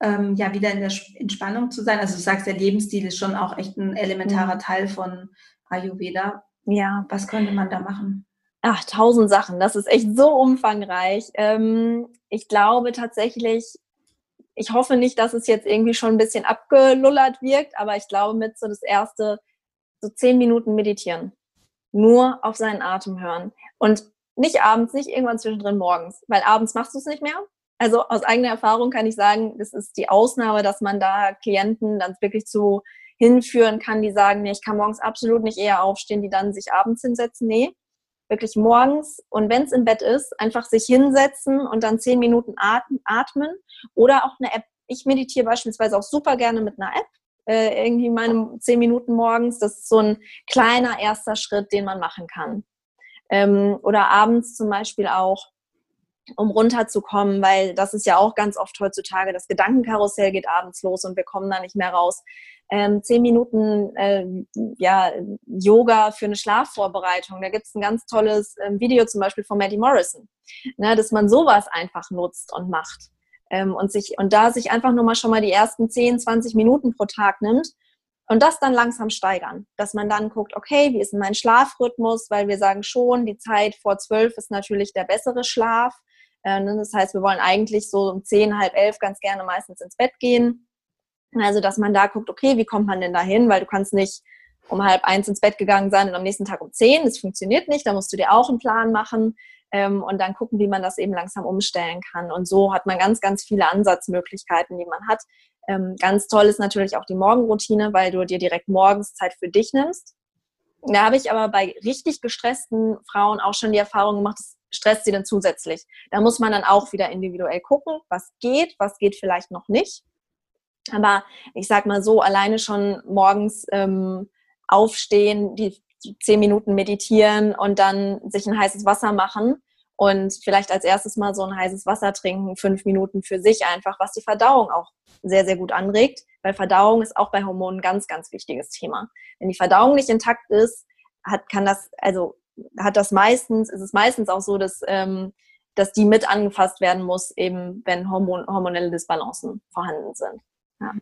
A: ähm, ja wieder in der Entspannung zu sein? Also du sagst, der Lebensstil ist schon auch echt ein elementarer mhm. Teil von Ayurveda. Ja. Was könnte man da machen?
B: Ach, tausend Sachen. Das ist echt so umfangreich. Ähm, ich glaube tatsächlich, ich hoffe nicht, dass es jetzt irgendwie schon ein bisschen abgelullert wirkt, aber ich glaube mit so das erste, so zehn Minuten meditieren. Nur auf seinen Atem hören. Und nicht abends, nicht irgendwann zwischendrin morgens, weil abends machst du es nicht mehr. Also aus eigener Erfahrung kann ich sagen, das ist die Ausnahme, dass man da Klienten dann wirklich zu hinführen kann, die sagen, nee, ich kann morgens absolut nicht eher aufstehen, die dann sich abends hinsetzen. Nee, wirklich morgens und wenn es im Bett ist, einfach sich hinsetzen und dann zehn Minuten atmen oder auch eine App. Ich meditiere beispielsweise auch super gerne mit einer App, äh, irgendwie meine zehn Minuten morgens. Das ist so ein kleiner erster Schritt, den man machen kann. Ähm, oder abends zum Beispiel auch um runterzukommen, weil das ist ja auch ganz oft heutzutage, das Gedankenkarussell geht abends los und wir kommen da nicht mehr raus. Ähm, zehn Minuten äh, ja, Yoga für eine Schlafvorbereitung. Da gibt es ein ganz tolles ähm, Video zum Beispiel von Maddie Morrison, ne, dass man sowas einfach nutzt und macht. Ähm, und, sich, und da sich einfach nur mal schon mal die ersten 10, 20 Minuten pro Tag nimmt und das dann langsam steigern, dass man dann guckt, okay, wie ist denn mein Schlafrhythmus, weil wir sagen schon, die Zeit vor zwölf ist natürlich der bessere Schlaf. Äh, ne, das heißt, wir wollen eigentlich so um zehn, halb elf ganz gerne meistens ins Bett gehen. Also, dass man da guckt, okay, wie kommt man denn da hin? Weil du kannst nicht um halb eins ins Bett gegangen sein und am nächsten Tag um zehn. Das funktioniert nicht. Da musst du dir auch einen Plan machen ähm, und dann gucken, wie man das eben langsam umstellen kann. Und so hat man ganz, ganz viele Ansatzmöglichkeiten, die man hat. Ähm, ganz toll ist natürlich auch die Morgenroutine, weil du dir direkt morgens Zeit für dich nimmst. Da habe ich aber bei richtig gestressten Frauen auch schon die Erfahrung gemacht, das stresst sie dann zusätzlich. Da muss man dann auch wieder individuell gucken, was geht, was geht vielleicht noch nicht. Aber ich sag mal so, alleine schon morgens ähm, aufstehen, die zehn Minuten meditieren und dann sich ein heißes Wasser machen und vielleicht als erstes mal so ein heißes Wasser trinken, fünf Minuten für sich einfach, was die Verdauung auch sehr, sehr gut anregt, weil Verdauung ist auch bei Hormonen ein ganz, ganz wichtiges Thema. Wenn die Verdauung nicht intakt ist, hat, kann das, also hat das meistens, ist es meistens auch so, dass, ähm, dass die mit angefasst werden muss, eben wenn Hormon, hormonelle Disbalancen vorhanden sind. Ja.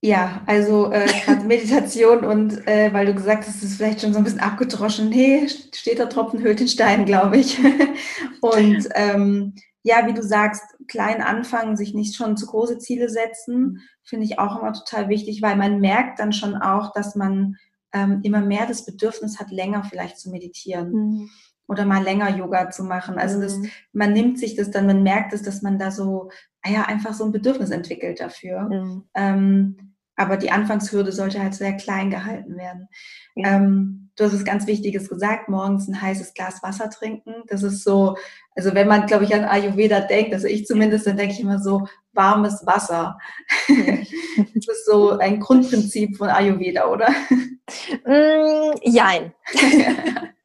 A: Ja, also äh, Meditation und äh, weil du gesagt hast, es ist vielleicht schon so ein bisschen abgedroschen. Nee, steht der Tropfen hüllt den Stein, glaube ich. und ähm, ja, wie du sagst, klein anfangen, sich nicht schon zu große Ziele setzen, finde ich auch immer total wichtig, weil man merkt dann schon auch, dass man ähm, immer mehr das Bedürfnis hat, länger vielleicht zu meditieren. Mhm. Oder mal länger Yoga zu machen. Also das, mhm. man nimmt sich das dann, man merkt es, dass man da so, ah ja, einfach so ein Bedürfnis entwickelt dafür. Ähm, aber die Anfangshürde sollte halt sehr klein gehalten werden. Ja. Ähm, du hast es ganz Wichtiges gesagt, morgens ein heißes Glas Wasser trinken. Das ist so, also wenn man, glaube ich, an Ayurveda denkt, also ich zumindest, dann denke ich immer so, warmes Wasser. das ist so ein Grundprinzip von Ayurveda, oder?
B: Mm, jein.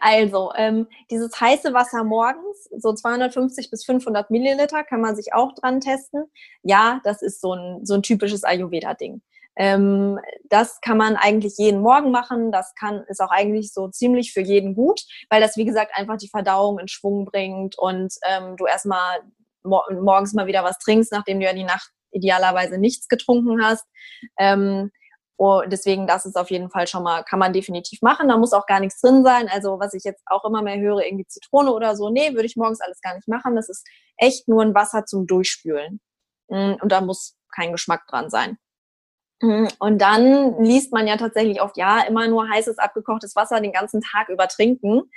B: Also, ähm, dieses heiße Wasser morgens, so 250 bis 500 Milliliter, kann man sich auch dran testen. Ja, das ist so ein, so ein typisches Ayurveda-Ding. Ähm, das kann man eigentlich jeden Morgen machen. Das kann, ist auch eigentlich so ziemlich für jeden gut, weil das, wie gesagt, einfach die Verdauung in Schwung bringt und ähm, du erstmal mor morgens mal wieder was trinkst, nachdem du ja die Nacht idealerweise nichts getrunken hast. Ähm, und deswegen, das ist auf jeden Fall schon mal, kann man definitiv machen. Da muss auch gar nichts drin sein. Also, was ich jetzt auch immer mehr höre, irgendwie Zitrone oder so, nee, würde ich morgens alles gar nicht machen. Das ist echt nur ein Wasser zum Durchspülen. Mm, und da muss kein Geschmack dran sein. Mm, und dann liest man ja tatsächlich oft, ja, immer nur heißes, abgekochtes Wasser den ganzen Tag über trinken.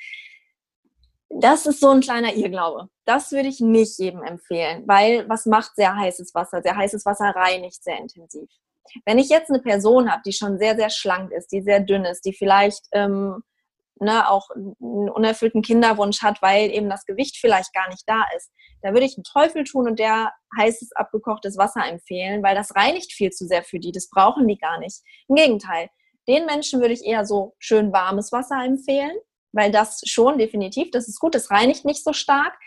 B: Das ist so ein kleiner Irrglaube. Das würde ich nicht jedem empfehlen, weil was macht sehr heißes Wasser? Sehr heißes Wasser reinigt sehr intensiv. Wenn ich jetzt eine Person habe, die schon sehr, sehr schlank ist, die sehr dünn ist, die vielleicht ähm, ne, auch einen unerfüllten Kinderwunsch hat, weil eben das Gewicht vielleicht gar nicht da ist, da würde ich einen Teufel tun und der heißes, abgekochtes Wasser empfehlen, weil das reinigt viel zu sehr für die. Das brauchen die gar nicht. Im Gegenteil, den Menschen würde ich eher so schön warmes Wasser empfehlen, weil das schon definitiv, das ist gut, das reinigt nicht so stark.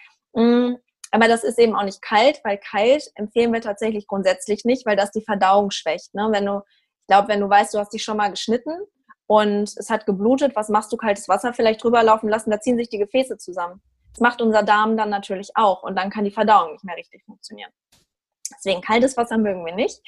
B: Aber das ist eben auch nicht kalt, weil kalt empfehlen wir tatsächlich grundsätzlich nicht, weil das die Verdauung schwächt. Ne? Wenn du, ich glaube, wenn du weißt, du hast dich schon mal geschnitten und es hat geblutet, was machst du? Kaltes Wasser vielleicht drüber laufen lassen, da ziehen sich die Gefäße zusammen. Das macht unser Darm dann natürlich auch und dann kann die Verdauung nicht mehr richtig funktionieren. Deswegen kaltes Wasser mögen wir nicht.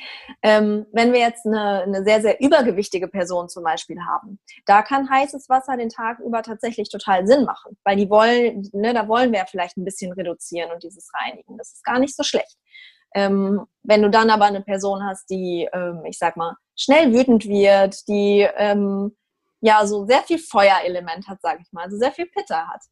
B: Ähm, wenn wir jetzt eine, eine, sehr, sehr übergewichtige Person zum Beispiel haben, da kann heißes Wasser den Tag über tatsächlich total Sinn machen, weil die wollen, ne, da wollen wir vielleicht ein bisschen reduzieren und dieses reinigen. Das ist gar nicht so schlecht. Ähm, wenn du dann aber eine Person hast, die, ähm, ich sag mal, schnell wütend wird, die ähm, ja so sehr viel Feuerelement hat, sag ich mal, also sehr viel Pitter hat,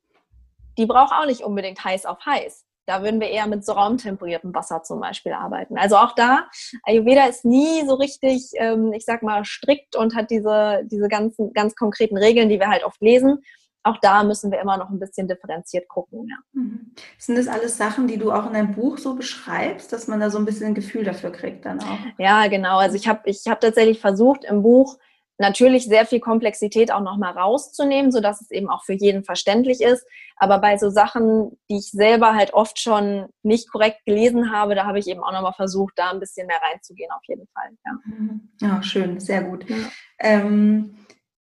B: die braucht auch nicht unbedingt heiß auf heiß Da würden wir eher mit so raumtemperiertem Wasser zum Beispiel arbeiten. Also auch da, Ayurveda ist nie so richtig, ähm, ich sag mal, strikt und hat diese, diese ganzen, ganz konkreten Regeln, die wir halt oft lesen. Auch da müssen wir immer noch ein bisschen differenziert gucken. Ja.
A: Mhm. Sind das alles Sachen, die du auch in deinem Buch so beschreibst, dass man da so ein bisschen ein Gefühl dafür kriegt dann auch?
B: Ja, genau. Also ich habe ich hab tatsächlich versucht im Buch natürlich sehr viel Komplexität auch nochmal rauszunehmen, so dass es eben auch für jeden verständlich ist. Aber bei so Sachen, die ich selber halt oft schon nicht korrekt gelesen habe, da habe ich eben auch nochmal versucht, da ein bisschen mehr reinzugehen, auf jeden Fall.
A: Ja, mhm. ja schön, sehr gut. Ja. Ähm,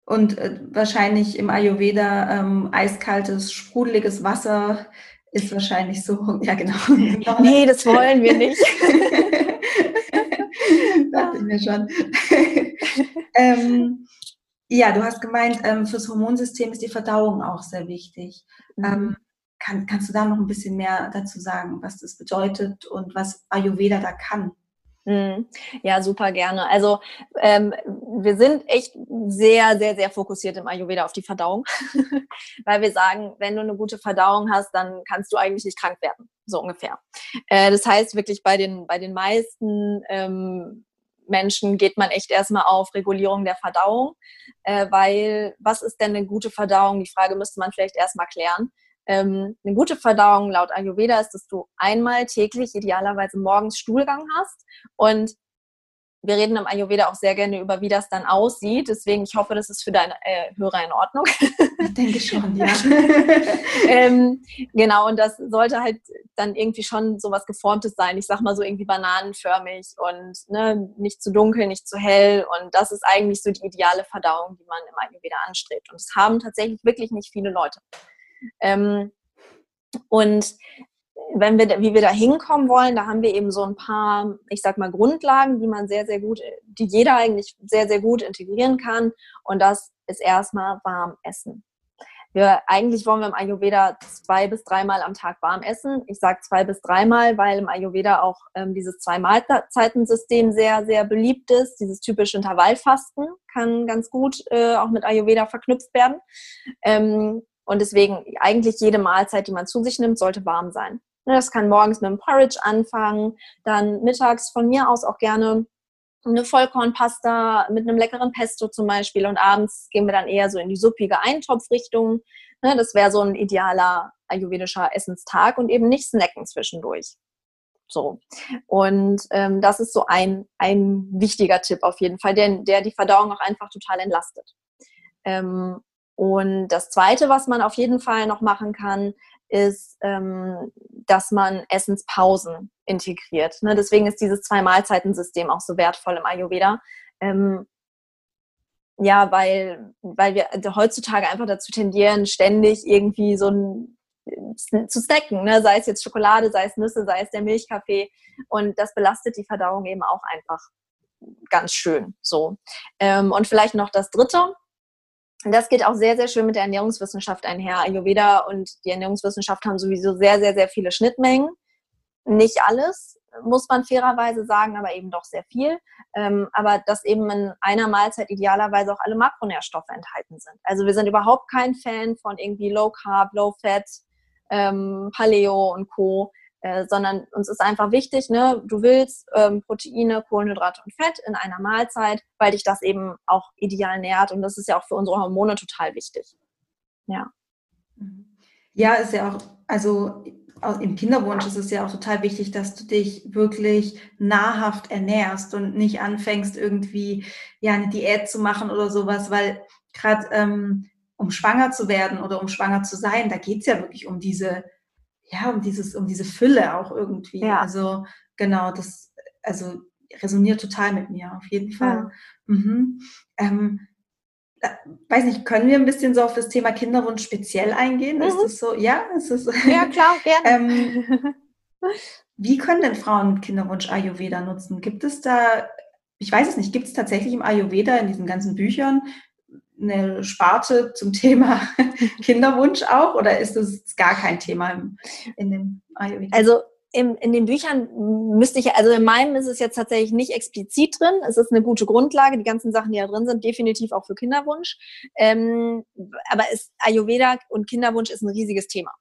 A: und äh, wahrscheinlich im Ayurveda ähm, eiskaltes, sprudeliges Wasser ist wahrscheinlich so, ja genau.
B: nee, das wollen wir nicht.
A: Dachte ich mir schon. Ähm, ja, du hast gemeint, ähm, fürs Hormonsystem ist die Verdauung auch sehr wichtig. Mhm. Ähm, kann, kannst du da noch ein bisschen mehr dazu sagen, was das bedeutet und was Ayurveda da kann?
B: Mhm. Ja, super gerne. Also ähm, wir sind echt sehr, sehr, sehr fokussiert im Ayurveda auf die Verdauung, weil wir sagen, wenn du eine gute Verdauung hast, dann kannst du eigentlich nicht krank werden, so ungefähr. Äh, das heißt wirklich bei den bei den meisten ähm, Menschen geht man echt erstmal auf Regulierung der Verdauung, äh, weil was ist denn eine gute Verdauung? Die Frage müsste man vielleicht erstmal klären. Ähm, eine gute Verdauung laut Ayurveda ist, dass du einmal täglich idealerweise morgens Stuhlgang hast und wir reden im Ayurveda auch sehr gerne über, wie das dann aussieht. Deswegen, ich hoffe, das ist für deine äh, Hörer in Ordnung.
A: Ich denke schon, ja.
B: ähm, genau, und das sollte halt dann irgendwie schon so was Geformtes sein. Ich sag mal so irgendwie bananenförmig und ne, nicht zu dunkel, nicht zu hell. Und das ist eigentlich so die ideale Verdauung, die man im Ayurveda anstrebt. Und das haben tatsächlich wirklich nicht viele Leute. Ähm, und wenn wir, wie wir da hinkommen wollen, da haben wir eben so ein paar, ich sag mal, Grundlagen, die man sehr, sehr gut, die jeder eigentlich sehr, sehr gut integrieren kann. Und das ist erstmal warm essen. Wir, eigentlich wollen wir im Ayurveda zwei bis dreimal am Tag warm essen. Ich sage zwei bis dreimal, weil im Ayurveda auch ähm, dieses Zwei-Mahlzeiten-System sehr, sehr beliebt ist. Dieses typische Intervallfasten kann ganz gut äh, auch mit Ayurveda verknüpft werden. Ähm, und deswegen eigentlich jede Mahlzeit, die man zu sich nimmt, sollte warm sein. Ne, das kann morgens mit einem Porridge anfangen, dann mittags von mir aus auch gerne eine Vollkornpasta mit einem leckeren Pesto zum Beispiel und abends gehen wir dann eher so in die suppige Eintopfrichtung. Ne, das wäre so ein idealer ayurvedischer Essenstag und eben nicht snacken zwischendurch. So. Und ähm, das ist so ein, ein wichtiger Tipp auf jeden Fall, der, der die Verdauung auch einfach total entlastet. Ähm, und das Zweite, was man auf jeden Fall noch machen kann, ist, ähm, dass man Essenspausen integriert. Ne? Deswegen ist dieses Zwei-Mahlzeiten-System auch so wertvoll im Ayurveda. Ähm, ja, weil, weil wir heutzutage einfach dazu tendieren, ständig irgendwie so ein zu snacken, ne? sei es jetzt Schokolade, sei es Nüsse, sei es der Milchkaffee. Und das belastet die Verdauung eben auch einfach ganz schön. So. Ähm, und vielleicht noch das Dritte, das geht auch sehr, sehr schön mit der Ernährungswissenschaft einher. Ayurveda und die Ernährungswissenschaft haben sowieso sehr, sehr, sehr viele Schnittmengen. Nicht alles, muss man fairerweise sagen, aber eben doch sehr viel. Ähm, aber dass eben in einer Mahlzeit idealerweise auch alle Makronährstoffe enthalten sind. Also wir sind überhaupt kein Fan von irgendwie Low Carb, Low Fat, ähm, Paleo und Co. Äh, sondern uns ist einfach wichtig, ne, du willst ähm, Proteine, Kohlenhydrate und Fett in einer Mahlzeit, weil dich das eben auch ideal nährt und das ist ja auch für unsere Hormone total wichtig. Ja.
A: Ja, ist ja auch, also im Kinderwunsch ist es ja auch total wichtig, dass du dich wirklich nahrhaft ernährst und nicht anfängst, irgendwie ja eine Diät zu machen oder sowas, weil gerade ähm, um schwanger zu werden oder um schwanger zu sein, da geht es ja wirklich um diese ja, um dieses, um diese Fülle auch irgendwie. Ja. Also genau, das, also resoniert total mit mir, auf jeden Fall. Ja. Mhm. Ähm, äh, weiß nicht, können wir ein bisschen so auf das Thema Kinderwunsch speziell eingehen? Mhm. Ist das so? Ja, ist das,
B: ja klar, gerne. ähm,
A: wie können denn Frauen Kinderwunsch Ayurveda nutzen? Gibt es da, ich weiß es nicht, gibt es tatsächlich im Ayurveda in diesen ganzen Büchern eine Sparte zum Thema Kinderwunsch auch oder ist das gar kein Thema im, in dem
B: Ayurveda? Also im, in den Büchern müsste ich, also in meinem ist es jetzt tatsächlich nicht explizit drin. Es ist eine gute Grundlage. Die ganzen Sachen, die da drin sind, definitiv auch für Kinderwunsch. Ähm, aber es, Ayurveda und Kinderwunsch ist ein riesiges Thema.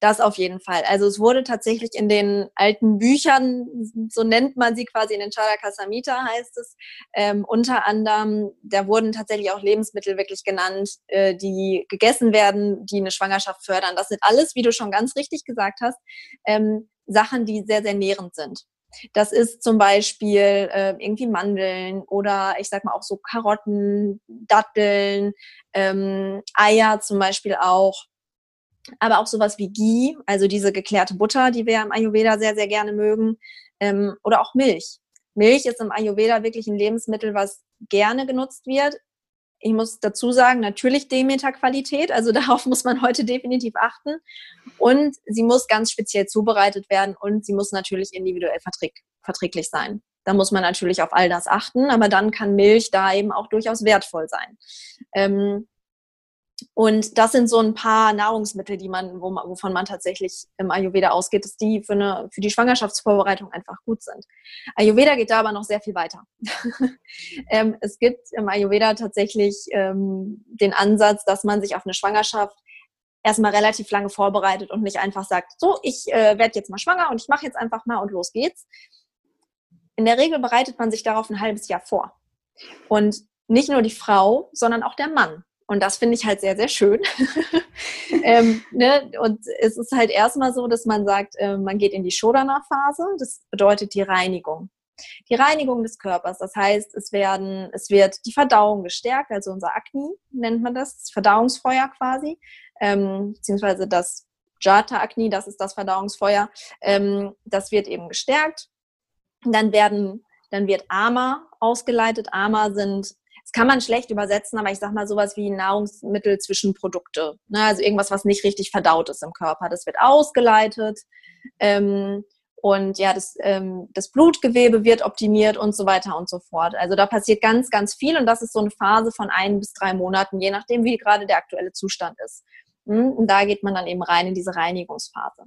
B: Das auf jeden Fall. Also es wurde tatsächlich in den alten Büchern, so nennt man sie quasi in den Charaka Samhita heißt es, ähm, unter anderem, da wurden tatsächlich auch Lebensmittel wirklich genannt, äh, die gegessen werden, die eine Schwangerschaft fördern. Das sind alles, wie du schon ganz richtig gesagt hast, ähm, Sachen, die sehr, sehr nährend sind. Das ist zum Beispiel äh, irgendwie Mandeln oder ich sag mal auch so Karotten, Datteln, ähm, Eier zum Beispiel auch aber auch sowas wie Ghee, also diese geklärte Butter, die wir im Ayurveda sehr, sehr gerne mögen, ähm, oder auch Milch. Milch ist im Ayurveda wirklich ein Lebensmittel, was gerne genutzt wird. Ich muss dazu sagen, natürlich Demeter-Qualität, also darauf muss man heute definitiv achten. Und sie muss ganz speziell zubereitet werden und sie muss natürlich individuell verträg verträglich sein. Da muss man natürlich auf all das achten, aber dann kann Milch da eben auch durchaus wertvoll sein. Ähm, und das sind so ein paar Nahrungsmittel, die man, wo wovon man tatsächlich im Ayurveda ausgeht, dass die für, eine, für die Schwangerschaftsvorbereitung einfach gut sind. Ayurveda geht da aber noch sehr viel weiter. ähm, es gibt im Ayurveda tatsächlich ähm, den Ansatz, dass man sich auf eine Schwangerschaft erstmal relativ lange vorbereitet und nicht einfach sagt, so, ich äh, werde jetzt mal schwanger und ich mache jetzt einfach mal und los geht's. In der Regel bereitet man sich darauf ein halbes Jahr vor. Und nicht nur die Frau, sondern auch der Mann. Und das finde ich halt sehr, sehr schön. ähm, ne? Und es ist halt erstmal so, dass man sagt, äh, man geht in die Shodana-Phase. Das bedeutet die Reinigung. Die Reinigung des Körpers. Das heißt, es werden, es wird die Verdauung gestärkt, also unser Akne nennt man das, das Verdauungsfeuer quasi, ähm, beziehungsweise das Jata Akne, das ist das Verdauungsfeuer. Ähm, das wird eben gestärkt. Dann werden, dann wird Ama ausgeleitet. Ama sind das kann man schlecht übersetzen, aber ich sag mal sowas wie Nahrungsmittelzwischenprodukte. Ne? Also irgendwas, was nicht richtig verdaut ist im Körper. Das wird ausgeleitet. Ähm, und ja, das, ähm, das Blutgewebe wird optimiert und so weiter und so fort. Also da passiert ganz, ganz viel und das ist so eine Phase von ein bis drei Monaten, je nachdem, wie gerade der aktuelle Zustand ist. Hm? Und da geht man dann eben rein in diese Reinigungsphase.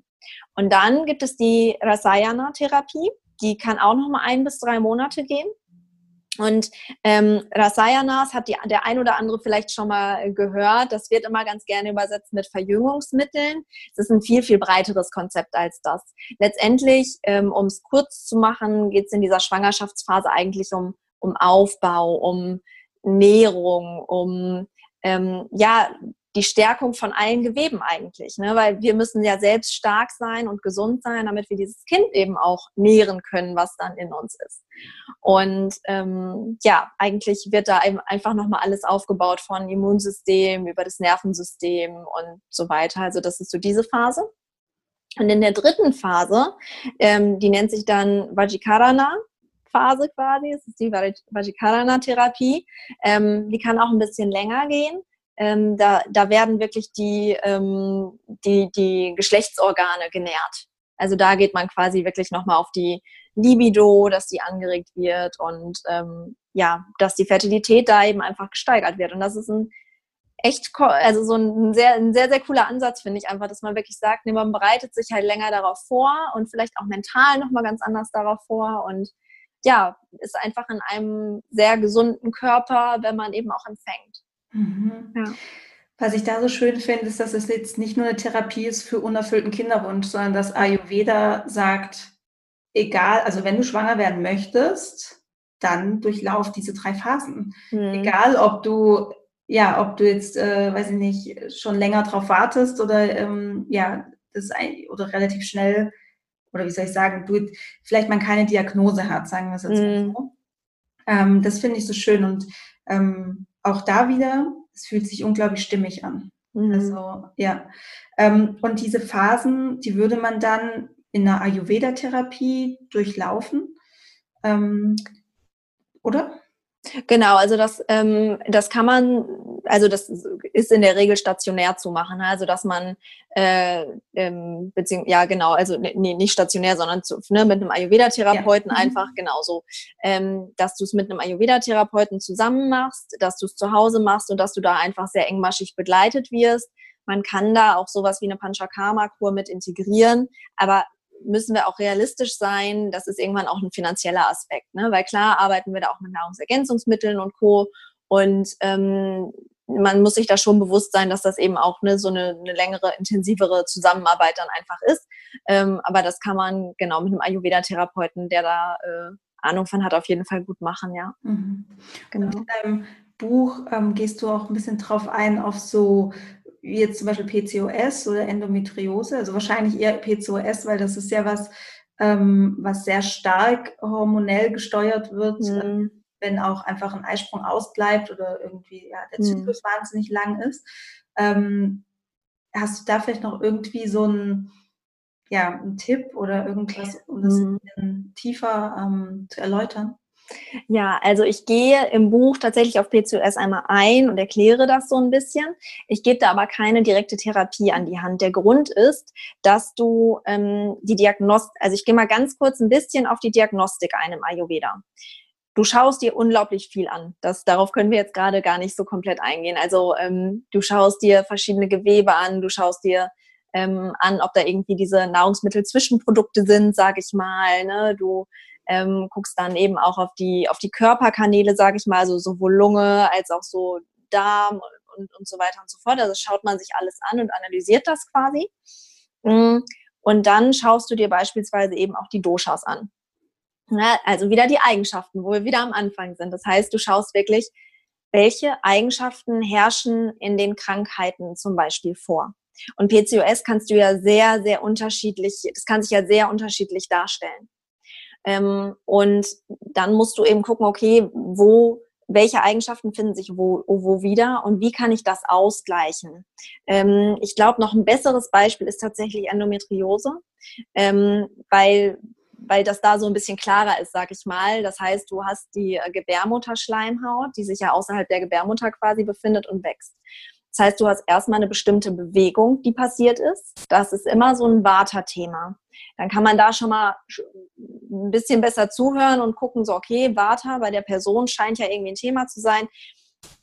B: Und dann gibt es die Rasayana-Therapie. Die kann auch noch mal ein bis drei Monate gehen. Und ähm, Rasayanas hat die, der ein oder andere vielleicht schon mal gehört. Das wird immer ganz gerne übersetzt mit Verjüngungsmitteln. Es ist ein viel, viel breiteres Konzept als das. Letztendlich, ähm, um es kurz zu machen, geht es in dieser Schwangerschaftsphase eigentlich um, um Aufbau, um Nährung, um ähm, ja, die Stärkung von allen Geweben eigentlich, ne? weil wir müssen ja selbst stark sein und gesund sein, damit wir dieses Kind eben auch nähren können, was dann in uns ist. Und ähm, ja, eigentlich wird da einfach nochmal alles aufgebaut von Immunsystem über das Nervensystem und so weiter. Also das ist so diese Phase. Und in der dritten Phase, ähm, die nennt sich dann Vajikarana, Phase quasi, das ist die Vajikarana-Therapie. Ähm, die kann auch ein bisschen länger gehen. Ähm, da, da werden wirklich die, ähm, die, die Geschlechtsorgane genährt. Also da geht man quasi wirklich nochmal auf die Libido, dass die angeregt wird und ähm, ja, dass die Fertilität da eben einfach gesteigert wird. Und das ist ein echt, also so ein sehr, ein sehr, sehr cooler Ansatz, finde ich einfach, dass man wirklich sagt, nee, man bereitet sich halt länger darauf vor und vielleicht auch mental nochmal ganz anders darauf vor und ja, ist einfach in einem sehr gesunden Körper, wenn man eben auch empfängt.
A: Mhm. Ja. Was ich da so schön finde, ist, dass es jetzt nicht nur eine Therapie ist für unerfüllten Kinderwunsch, sondern dass Ayurveda sagt, egal, also wenn du schwanger werden möchtest, dann durchlauf diese drei Phasen. Mhm. Egal, ob du ja, ob du jetzt, äh, weiß ich nicht, schon länger drauf wartest oder ähm, ja, das ein, oder relativ schnell oder wie soll ich sagen, du vielleicht man keine Diagnose hat, sagen wir es jetzt mhm. so. Ähm, das finde ich so schön und ähm, auch da wieder, es fühlt sich unglaublich stimmig an. Mhm. Also, ja. Ähm, und diese Phasen, die würde man dann in einer Ayurveda-Therapie durchlaufen. Ähm, oder?
B: Genau, also das, ähm, das kann man, also das ist in der Regel stationär zu machen, ne? also dass man, äh, ähm, beziehungsweise, ja genau, also nee, nicht stationär, sondern zu, ne, mit einem Ayurveda-Therapeuten ja. Mhm. einfach genauso, ähm, dass du es mit einem Ayurveda-Therapeuten zusammen machst, dass du es zu Hause machst und dass du da einfach sehr engmaschig begleitet wirst. Man kann da auch sowas wie eine Panchakarma-Kur mit integrieren, aber müssen wir auch realistisch sein. Das ist irgendwann auch ein finanzieller Aspekt, ne? weil klar arbeiten wir da auch mit Nahrungsergänzungsmitteln und Co. Und ähm, man muss sich da schon bewusst sein, dass das eben auch ne, so eine, eine längere, intensivere Zusammenarbeit dann einfach ist. Ähm, aber das kann man genau mit einem Ayurveda-Therapeuten, der da äh, Ahnung von hat, auf jeden Fall gut machen, ja. Mhm.
A: Genau. in deinem Buch ähm, gehst du auch ein bisschen drauf ein, auf so wie jetzt zum Beispiel PCOS oder Endometriose, also wahrscheinlich eher PCOS, weil das ist ja was, ähm, was sehr stark hormonell gesteuert wird. Mhm wenn auch einfach ein Eisprung ausbleibt oder irgendwie ja, der hm. Zyklus mhm. wahnsinnig lang ist. Ähm, hast du da vielleicht noch irgendwie so einen, ja, einen Tipp oder irgendwas, um das mhm. ein bisschen tiefer ähm, zu erläutern?
B: Ja, also ich gehe im Buch tatsächlich auf PCOS einmal ein und erkläre das so ein bisschen. Ich gebe da aber keine direkte Therapie an die Hand. Der Grund ist, dass du ähm, die Diagnostik, also ich gehe mal ganz kurz ein bisschen auf die Diagnostik ein im Ayurveda du schaust dir unglaublich viel an. Das, darauf können wir jetzt gerade gar nicht so komplett eingehen. Also ähm, du schaust dir verschiedene Gewebe an, du schaust dir ähm, an, ob da irgendwie diese Nahrungsmittel-Zwischenprodukte sind, sag ich mal. Ne? Du ähm, guckst dann eben auch auf die, auf die Körperkanäle, sag ich mal, also sowohl Lunge als auch so Darm und, und so weiter und so fort. Also schaut man sich alles an und analysiert das quasi. Mm, und dann schaust du dir beispielsweise eben auch die Doshas an. Ne? Also wieder die Eigenschaften, wo wir wieder am Anfang sind. Das heißt, du schaust wirklich, welche Eigenschaften herrschen in den Krankheiten zum Beispiel vor. Und PCOS kannst du ja sehr, sehr unterschiedlich, das kann sich ja sehr unterschiedlich darstellen. Ähm, und dann musst du eben gucken, okay, wo, welche Eigenschaften finden sich wo, wo wieder und wie kann ich das ausgleichen? Ähm, ich glaube, noch ein besseres Beispiel ist tatsächlich Endometriose, ähm, weil weil das da so ein bisschen klarer ist, sag ich mal. Das heißt, du hast die äh, Gebärmutterschleimhaut, die sich ja außerhalb der Gebärmutter quasi befindet und wächst. Das heißt, du hast erstmal eine bestimmte Bewegung, die passiert ist. Das ist immer so ein Vata-Thema. Dann kann man da schon mal ein bisschen besser zuhören und gucken, so, okay, Vata bei der Person scheint ja irgendwie ein Thema zu sein.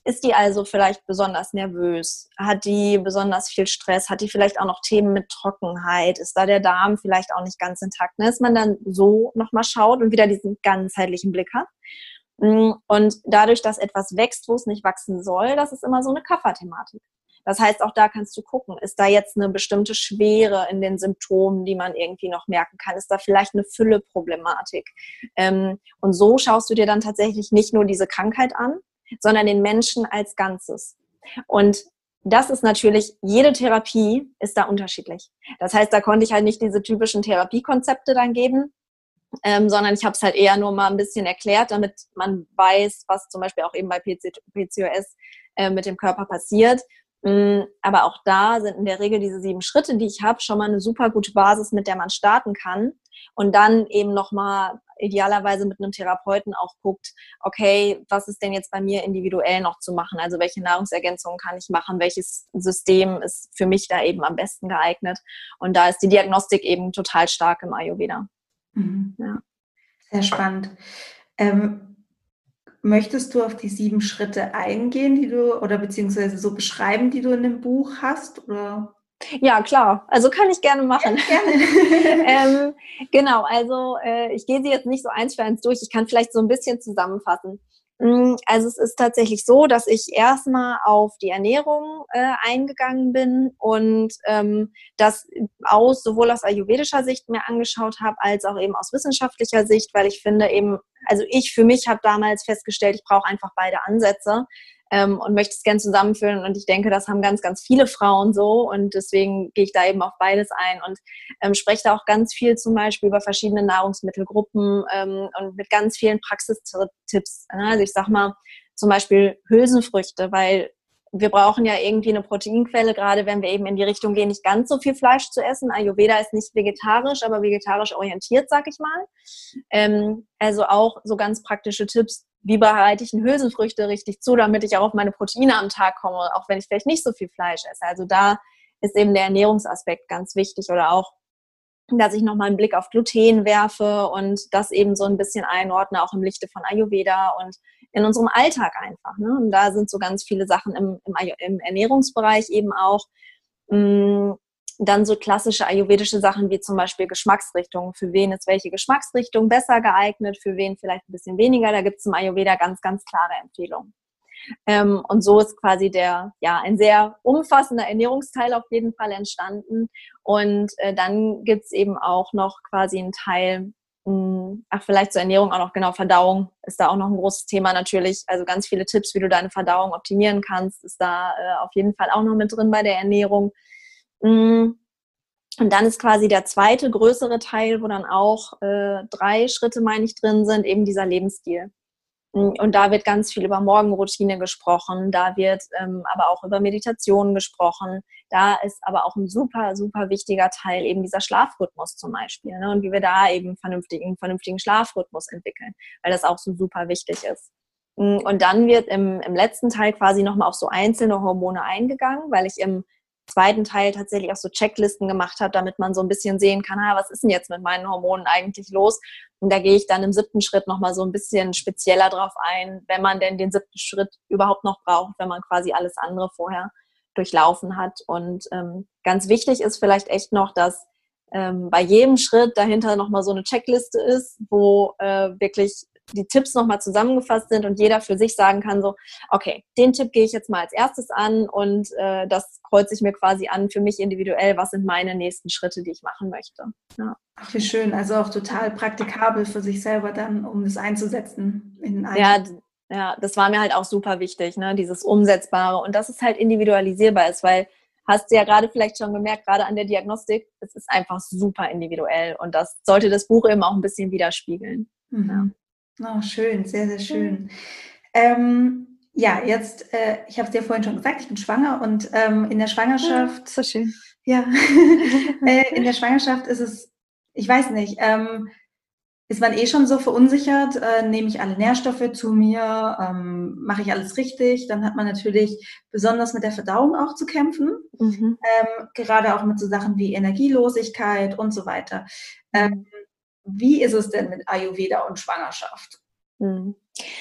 B: Ist die also vielleicht besonders nervös? Hat die besonders viel Stress? Hat die vielleicht auch noch Themen mit Trockenheit? Ist da der Darm vielleicht auch nicht ganz intakt? Ne? Dass man dann so nochmal schaut und wieder diesen ganzheitlichen Blick hat. Mm, und dadurch, dass etwas wächst, wo es nicht wachsen soll, das ist immer so eine Kafferthematik. Das heißt, auch da kannst du gucken, ist da jetzt eine bestimmte Schwere in den Symptomen, die man irgendwie noch merken kann? Ist da vielleicht eine Fülle-Problematik? Ähm, und so schaust du dir dann tatsächlich nicht nur diese Krankheit an, sondern den Menschen als Ganzes. Und das ist natürlich, jede Therapie ist da unterschiedlich. Das heißt, da konnte ich halt nicht diese typischen Therapiekonzepte dann geben, ähm, sondern ich habe es halt eher nur mal ein bisschen erklärt, damit man weiß, was zum Beispiel auch eben bei PC, PCOS äh, mit dem Körper passiert. Mm, aber auch da sind in der Regel diese sieben Schritte, die ich habe, schon mal eine super gute Basis, mit der man starten kann und dann eben nochmal idealerweise mit einem Therapeuten auch guckt, okay, was ist denn jetzt bei mir individuell noch zu machen? Also welche Nahrungsergänzungen kann ich machen? Welches System ist für mich da eben am besten geeignet? Und da ist die Diagnostik eben total stark im Ayurveda.
A: Mhm. Ja. Sehr spannend. Ähm, möchtest du auf die sieben Schritte eingehen, die du oder beziehungsweise so beschreiben, die du in dem Buch hast? Oder?
B: Ja, klar. Also kann ich gerne machen. Ja, gerne. ähm, genau, also äh, ich gehe sie jetzt nicht so eins für eins durch. Ich kann vielleicht so ein bisschen zusammenfassen. Mm, also es ist tatsächlich so, dass ich erstmal auf die Ernährung äh, eingegangen bin und ähm, das aus sowohl aus ayurvedischer Sicht mir angeschaut habe, als auch eben aus wissenschaftlicher Sicht, weil ich finde eben, also ich für mich habe damals festgestellt, ich brauche einfach beide Ansätze ähm, und möchte es gern zusammenführen. Und ich denke, das haben ganz, ganz viele Frauen so. Und deswegen gehe ich da eben auf beides ein und ähm, spreche da auch ganz viel zum Beispiel über verschiedene Nahrungsmittelgruppen ähm, und mit ganz vielen Praxistipps. Ne? Also ich sag mal zum Beispiel Hülsenfrüchte, weil wir brauchen ja irgendwie eine Proteinquelle, gerade wenn wir eben in die Richtung gehen, nicht ganz so viel Fleisch zu essen. Ayurveda ist nicht vegetarisch, aber vegetarisch orientiert, sag ich mal. Ähm, also auch so ganz praktische Tipps, wie bereite ich Hülsenfrüchte richtig zu, damit ich auch auf meine Proteine am Tag komme, auch wenn ich vielleicht nicht so viel Fleisch esse. Also da ist eben der Ernährungsaspekt ganz wichtig oder auch, dass ich nochmal einen Blick auf Gluten werfe und das eben so ein bisschen einordne, auch im Lichte von Ayurveda und in unserem Alltag einfach. Ne? Und da sind so ganz viele Sachen im, im, im Ernährungsbereich eben auch. Mh, mm, dann so klassische ayurvedische Sachen wie zum Beispiel Geschmacksrichtungen. Für wen ist welche Geschmacksrichtung besser geeignet, für wen vielleicht ein bisschen weniger. Da gibt es im Ayurveda ganz, ganz klare Empfehlungen. Ähm, und so ist quasi der, ja, ein sehr umfassender Ernährungsteil auf jeden Fall entstanden. Und äh, dann gibt's eben auch noch quasi einen Teil, mh, hm, ach, vielleicht zur Ernährung auch noch, genau, Verdauung ist da auch noch ein großes Thema natürlich. Also ganz viele Tipps, wie du deine Verdauung optimieren kannst, ist da äh, auf jeden Fall auch noch mit drin bei der Ernährung. Mh, und dann ist quasi der zweite größere Teil, wo dann auch äh, drei Schritte, meine ich, drin sind, eben dieser Lebensstil. Mm, und da wird ganz viel über Morgenroutine gesprochen, da wird ähm, aber auch über Meditation gesprochen. Da ist aber auch ein super, super wichtiger Teil eben dieser Schlafrhythmus zum Beispiel ne? und wie wir da eben vernünftigen, vernünftigen Schlafrhythmus entwickeln, weil das auch so super wichtig ist. Mm, und dann wird im, im letzten Teil quasi nochmal auf so einzelne Hormone eingegangen, weil ich im zweiten Teil tatsächlich auch so Checklisten gemacht habe, damit man so ein bisschen sehen kann, ah, was ist denn jetzt mit meinen Hormonen eigentlich los? Und da gehe ich dann im siebten Schritt nochmal so ein bisschen spezieller drauf ein, wenn man denn den siebten Schritt überhaupt noch braucht, wenn man quasi alles andere vorher durchlaufen hat. Und ähm, ganz wichtig ist vielleicht echt noch, dass ähm, bei jedem Schritt dahinter nochmal so eine Checkliste ist, wo äh, wirklich die Tipps nochmal zusammengefasst sind und jeder für sich sagen kann, so, okay, den Tipp gehe ich jetzt mal als erstes an und äh, das kreuze ich mir quasi an für mich individuell, was sind meine nächsten Schritte, die ich machen möchte.
A: Ja. Ach, wie schön, also auch total praktikabel für sich selber dann, um das einzusetzen in
B: Ja, ja, das war mir halt auch super wichtig, ne, dieses Umsetzbare und dass es halt individualisierbar ist, weil hast du ja gerade vielleicht schon gemerkt, gerade an der Diagnostik, es ist einfach super individuell und das sollte das Buch eben auch ein bisschen widerspiegeln. Mhm. Ja.
A: Oh, schön, sehr, sehr schön. Ähm, ja, jetzt, äh, ich habe es dir vorhin schon gesagt, ich bin schwanger und ähm, in der Schwangerschaft. Ja,
B: so schön.
A: Ja, äh, in der Schwangerschaft ist es, ich weiß nicht, ähm, ist man eh schon so verunsichert, äh, nehme ich alle Nährstoffe zu mir, ähm, mache ich alles richtig, dann hat man natürlich besonders mit der Verdauung auch zu kämpfen, mhm. ähm, gerade auch mit so Sachen wie Energielosigkeit und so weiter. Ähm, wie ist es denn mit Ayurveda und Schwangerschaft?
B: Hm.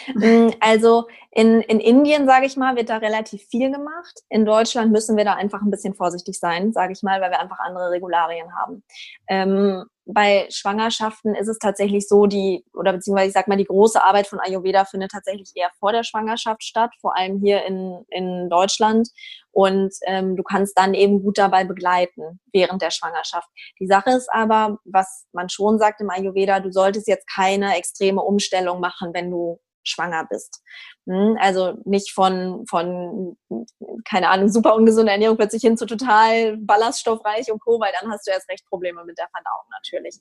B: hm. Also in, in Indien, sage ich mal, wird da relativ viel gemacht. In Deutschland müssen wir da einfach ein bisschen vorsichtig sein, sage ich mal, weil wir einfach andere Regularien haben. Ähm, bei Schwangerschaften ist es tatsächlich so, die, oder beziehungsweise ich sag mal, die große Arbeit von Ayurveda findet tatsächlich eher vor der Schwangerschaft statt, vor allem hier in, in Deutschland. Und ähm, du kannst dann eben gut dabei begleiten während der Schwangerschaft. Die Sache ist aber, was man schon sagt im Ayurveda, du solltest jetzt keine extreme Umstellung machen, wenn du schwanger bist. Hm, also nicht von, von, keine Ahnung, super ungesunde Ernährung plötzlich hin zu total ballaststoffreich und Co., weil dann hast du erst recht Probleme mit der Verdauung natürlich.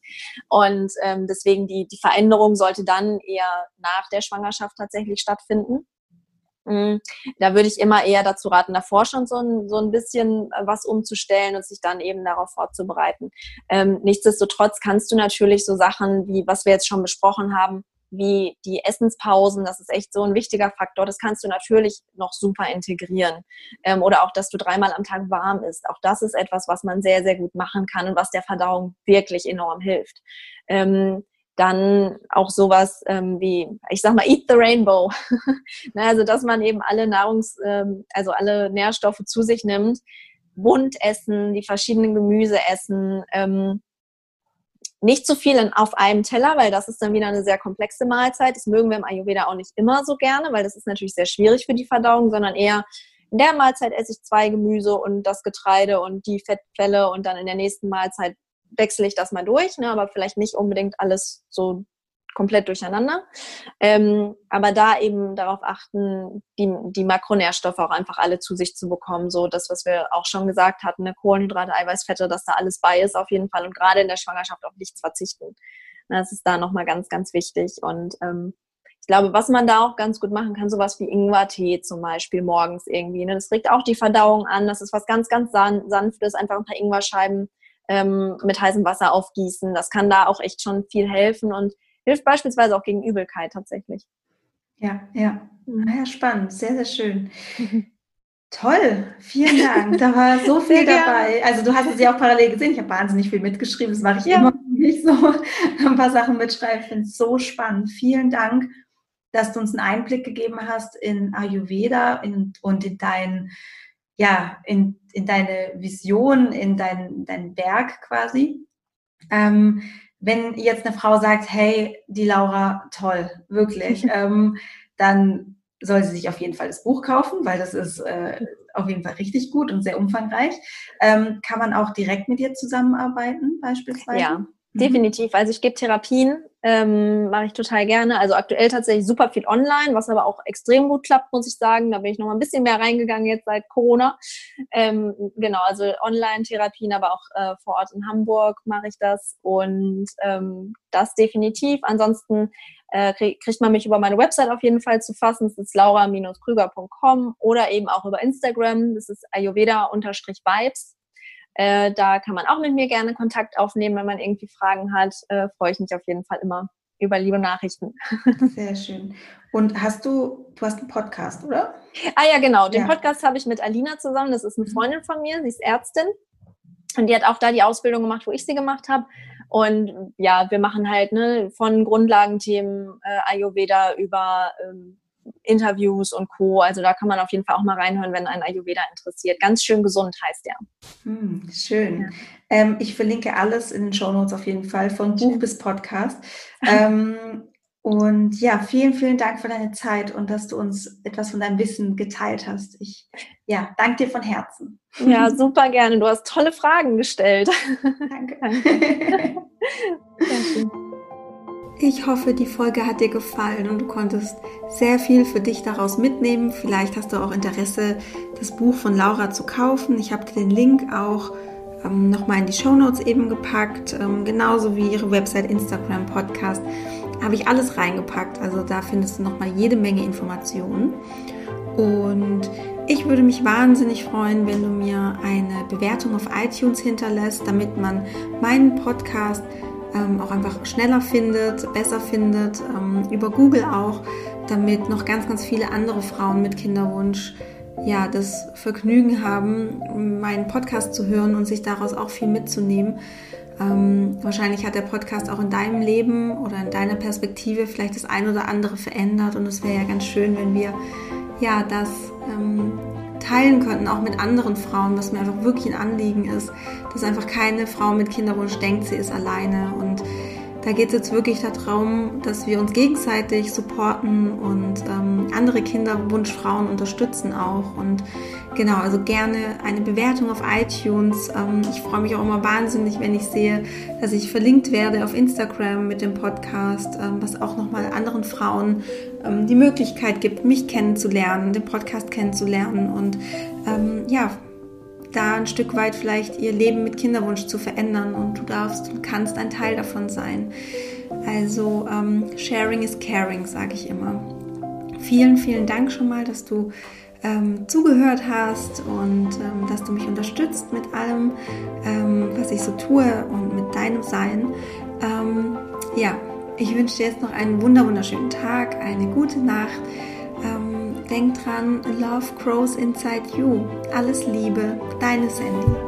B: Und ähm, deswegen die, die Veränderung sollte dann eher nach der Schwangerschaft tatsächlich stattfinden. Hm, da würde ich immer eher dazu raten, davor schon so ein, so ein bisschen was umzustellen und sich dann eben darauf vorzubereiten. Ähm, nichtsdestotrotz kannst du natürlich so Sachen wie, was wir jetzt schon besprochen haben, wie die Essenspausen, das ist echt so ein wichtiger Faktor. Das kannst du natürlich noch super integrieren. Ähm, oder auch, dass du dreimal am Tag warm isst. Auch das ist etwas, was man sehr, sehr gut machen kann und was der Verdauung wirklich enorm hilft. Ähm, dann auch sowas ähm, wie, ich sag mal, eat the rainbow. ne, also, dass man eben alle Nahrungs-, ähm, also alle Nährstoffe zu sich nimmt, bunt essen, die verschiedenen Gemüse essen, ähm, nicht zu viel in, auf einem Teller, weil das ist dann wieder eine sehr komplexe Mahlzeit. Das mögen wir im Ayurveda auch nicht immer so gerne, weil das ist natürlich sehr schwierig für die Verdauung, sondern eher in der Mahlzeit esse ich zwei Gemüse und das Getreide und die Fettquelle und dann in der nächsten Mahlzeit wechsle ich das mal durch, ne, aber vielleicht nicht unbedingt alles so komplett durcheinander. Ähm, aber da eben darauf achten, die, die Makronährstoffe auch einfach alle zu sich zu bekommen. So das, was wir auch schon gesagt hatten, ne, Kohlenhydrate, Eiweißfette, dass da alles bei ist auf jeden Fall und gerade in der Schwangerschaft auf nichts verzichten. Das ist da nochmal ganz, ganz wichtig. Und ähm, ich glaube, was man da auch ganz gut machen kann, sowas wie Ingwertee zum Beispiel morgens irgendwie. Ne? Das regt auch die Verdauung an. Das ist was ganz, ganz san sanftes. Einfach ein paar Ingwerscheiben ähm, mit heißem Wasser aufgießen. Das kann da auch echt schon viel helfen. Und hilft beispielsweise auch gegen Übelkeit tatsächlich.
A: Ja, ja. Mhm. Ah ja, spannend, sehr, sehr schön. Toll, vielen Dank. Da war so viel dabei. Also du hast es ja auch parallel gesehen. Ich habe wahnsinnig viel mitgeschrieben. Das mache ich ja. immer nicht so. Ein paar Sachen mitschreiben. Ich finde es so spannend. Vielen Dank, dass du uns einen Einblick gegeben hast in Ayurveda in, und in dein, ja, in, in deine Vision, in dein, dein Werk quasi. Ähm, wenn jetzt eine Frau sagt, hey, die Laura, toll, wirklich, ähm, dann soll sie sich auf jeden Fall das Buch kaufen, weil das ist äh, auf jeden Fall richtig gut und sehr umfangreich. Ähm, kann man auch direkt mit dir zusammenarbeiten, beispielsweise?
B: Ja. Definitiv. Also ich gebe Therapien, ähm, mache ich total gerne. Also aktuell tatsächlich super viel online, was aber auch extrem gut klappt, muss ich sagen. Da bin ich noch mal ein bisschen mehr reingegangen jetzt seit Corona. Ähm, genau, also Online-Therapien, aber auch äh, vor Ort in Hamburg mache ich das und ähm, das definitiv. Ansonsten äh, kriegt man mich über meine Website auf jeden Fall zu fassen. Das ist laura-krüger.com oder eben auch über Instagram. Das ist ayurveda-vibes. Äh, da kann man auch mit mir gerne Kontakt aufnehmen, wenn man irgendwie Fragen hat. Äh, freue ich mich auf jeden Fall immer über liebe Nachrichten.
A: Sehr schön. Und hast du, du hast einen Podcast, oder?
B: Ah ja, genau. Den ja. Podcast habe ich mit Alina zusammen. Das ist eine mhm. Freundin von mir. Sie ist Ärztin. Und die hat auch da die Ausbildung gemacht, wo ich sie gemacht habe. Und ja, wir machen halt ne, von Grundlagenthemen äh, Ayurveda über ähm, Interviews und Co. Also da kann man auf jeden Fall auch mal reinhören, wenn ein Ayurveda interessiert. Ganz schön gesund heißt der.
A: Hm, schön. Ja. Ähm, ich verlinke alles in den Show Notes auf jeden Fall, von Buch bis Podcast. ähm, und ja, vielen, vielen Dank für deine Zeit und dass du uns etwas von deinem Wissen geteilt hast. Ich ja, danke dir von Herzen.
B: Ja, super gerne. Du hast tolle Fragen gestellt.
A: Danke. Ich hoffe, die Folge hat dir gefallen und du konntest sehr viel für dich daraus mitnehmen. Vielleicht hast du auch Interesse, das Buch von Laura zu kaufen. Ich habe dir den Link auch ähm, nochmal in die Show Notes eben gepackt, ähm, genauso wie ihre Website, Instagram, Podcast habe ich alles reingepackt. Also da findest du nochmal jede Menge Informationen. Und ich würde mich wahnsinnig freuen, wenn du mir eine Bewertung auf iTunes hinterlässt, damit man meinen Podcast ähm, auch einfach schneller findet, besser findet, ähm, über Google auch, damit noch ganz, ganz viele andere Frauen mit Kinderwunsch ja das Vergnügen haben, meinen Podcast zu hören und sich daraus auch viel mitzunehmen. Ähm, wahrscheinlich hat der Podcast auch in deinem Leben oder in deiner Perspektive vielleicht das ein oder andere verändert und es wäre ja ganz schön, wenn wir ja das ähm, teilen könnten, auch mit anderen Frauen, was mir einfach wirklich ein Anliegen ist, dass einfach keine Frau mit Kinderwunsch denkt, sie ist alleine und da geht es jetzt wirklich darum, dass wir uns gegenseitig supporten und ähm, andere Kinderwunschfrauen unterstützen auch. Und genau, also gerne eine Bewertung auf iTunes. Ähm, ich freue mich auch immer wahnsinnig, wenn ich sehe, dass ich verlinkt werde auf Instagram mit dem Podcast, ähm, was auch nochmal anderen Frauen ähm, die Möglichkeit gibt, mich kennenzulernen, den Podcast kennenzulernen und ja, da ein Stück weit vielleicht ihr Leben mit Kinderwunsch zu verändern und du darfst und kannst ein Teil davon sein. Also ähm, Sharing is Caring, sage ich immer. Vielen, vielen Dank schon mal, dass du ähm, zugehört hast und ähm, dass du mich unterstützt mit allem, ähm, was ich so tue und mit deinem Sein. Ähm, ja, ich wünsche dir jetzt noch einen wunderschönen Tag, eine gute Nacht. Ähm, denk dran, Love grows inside you. Alles Liebe, deine Sandy.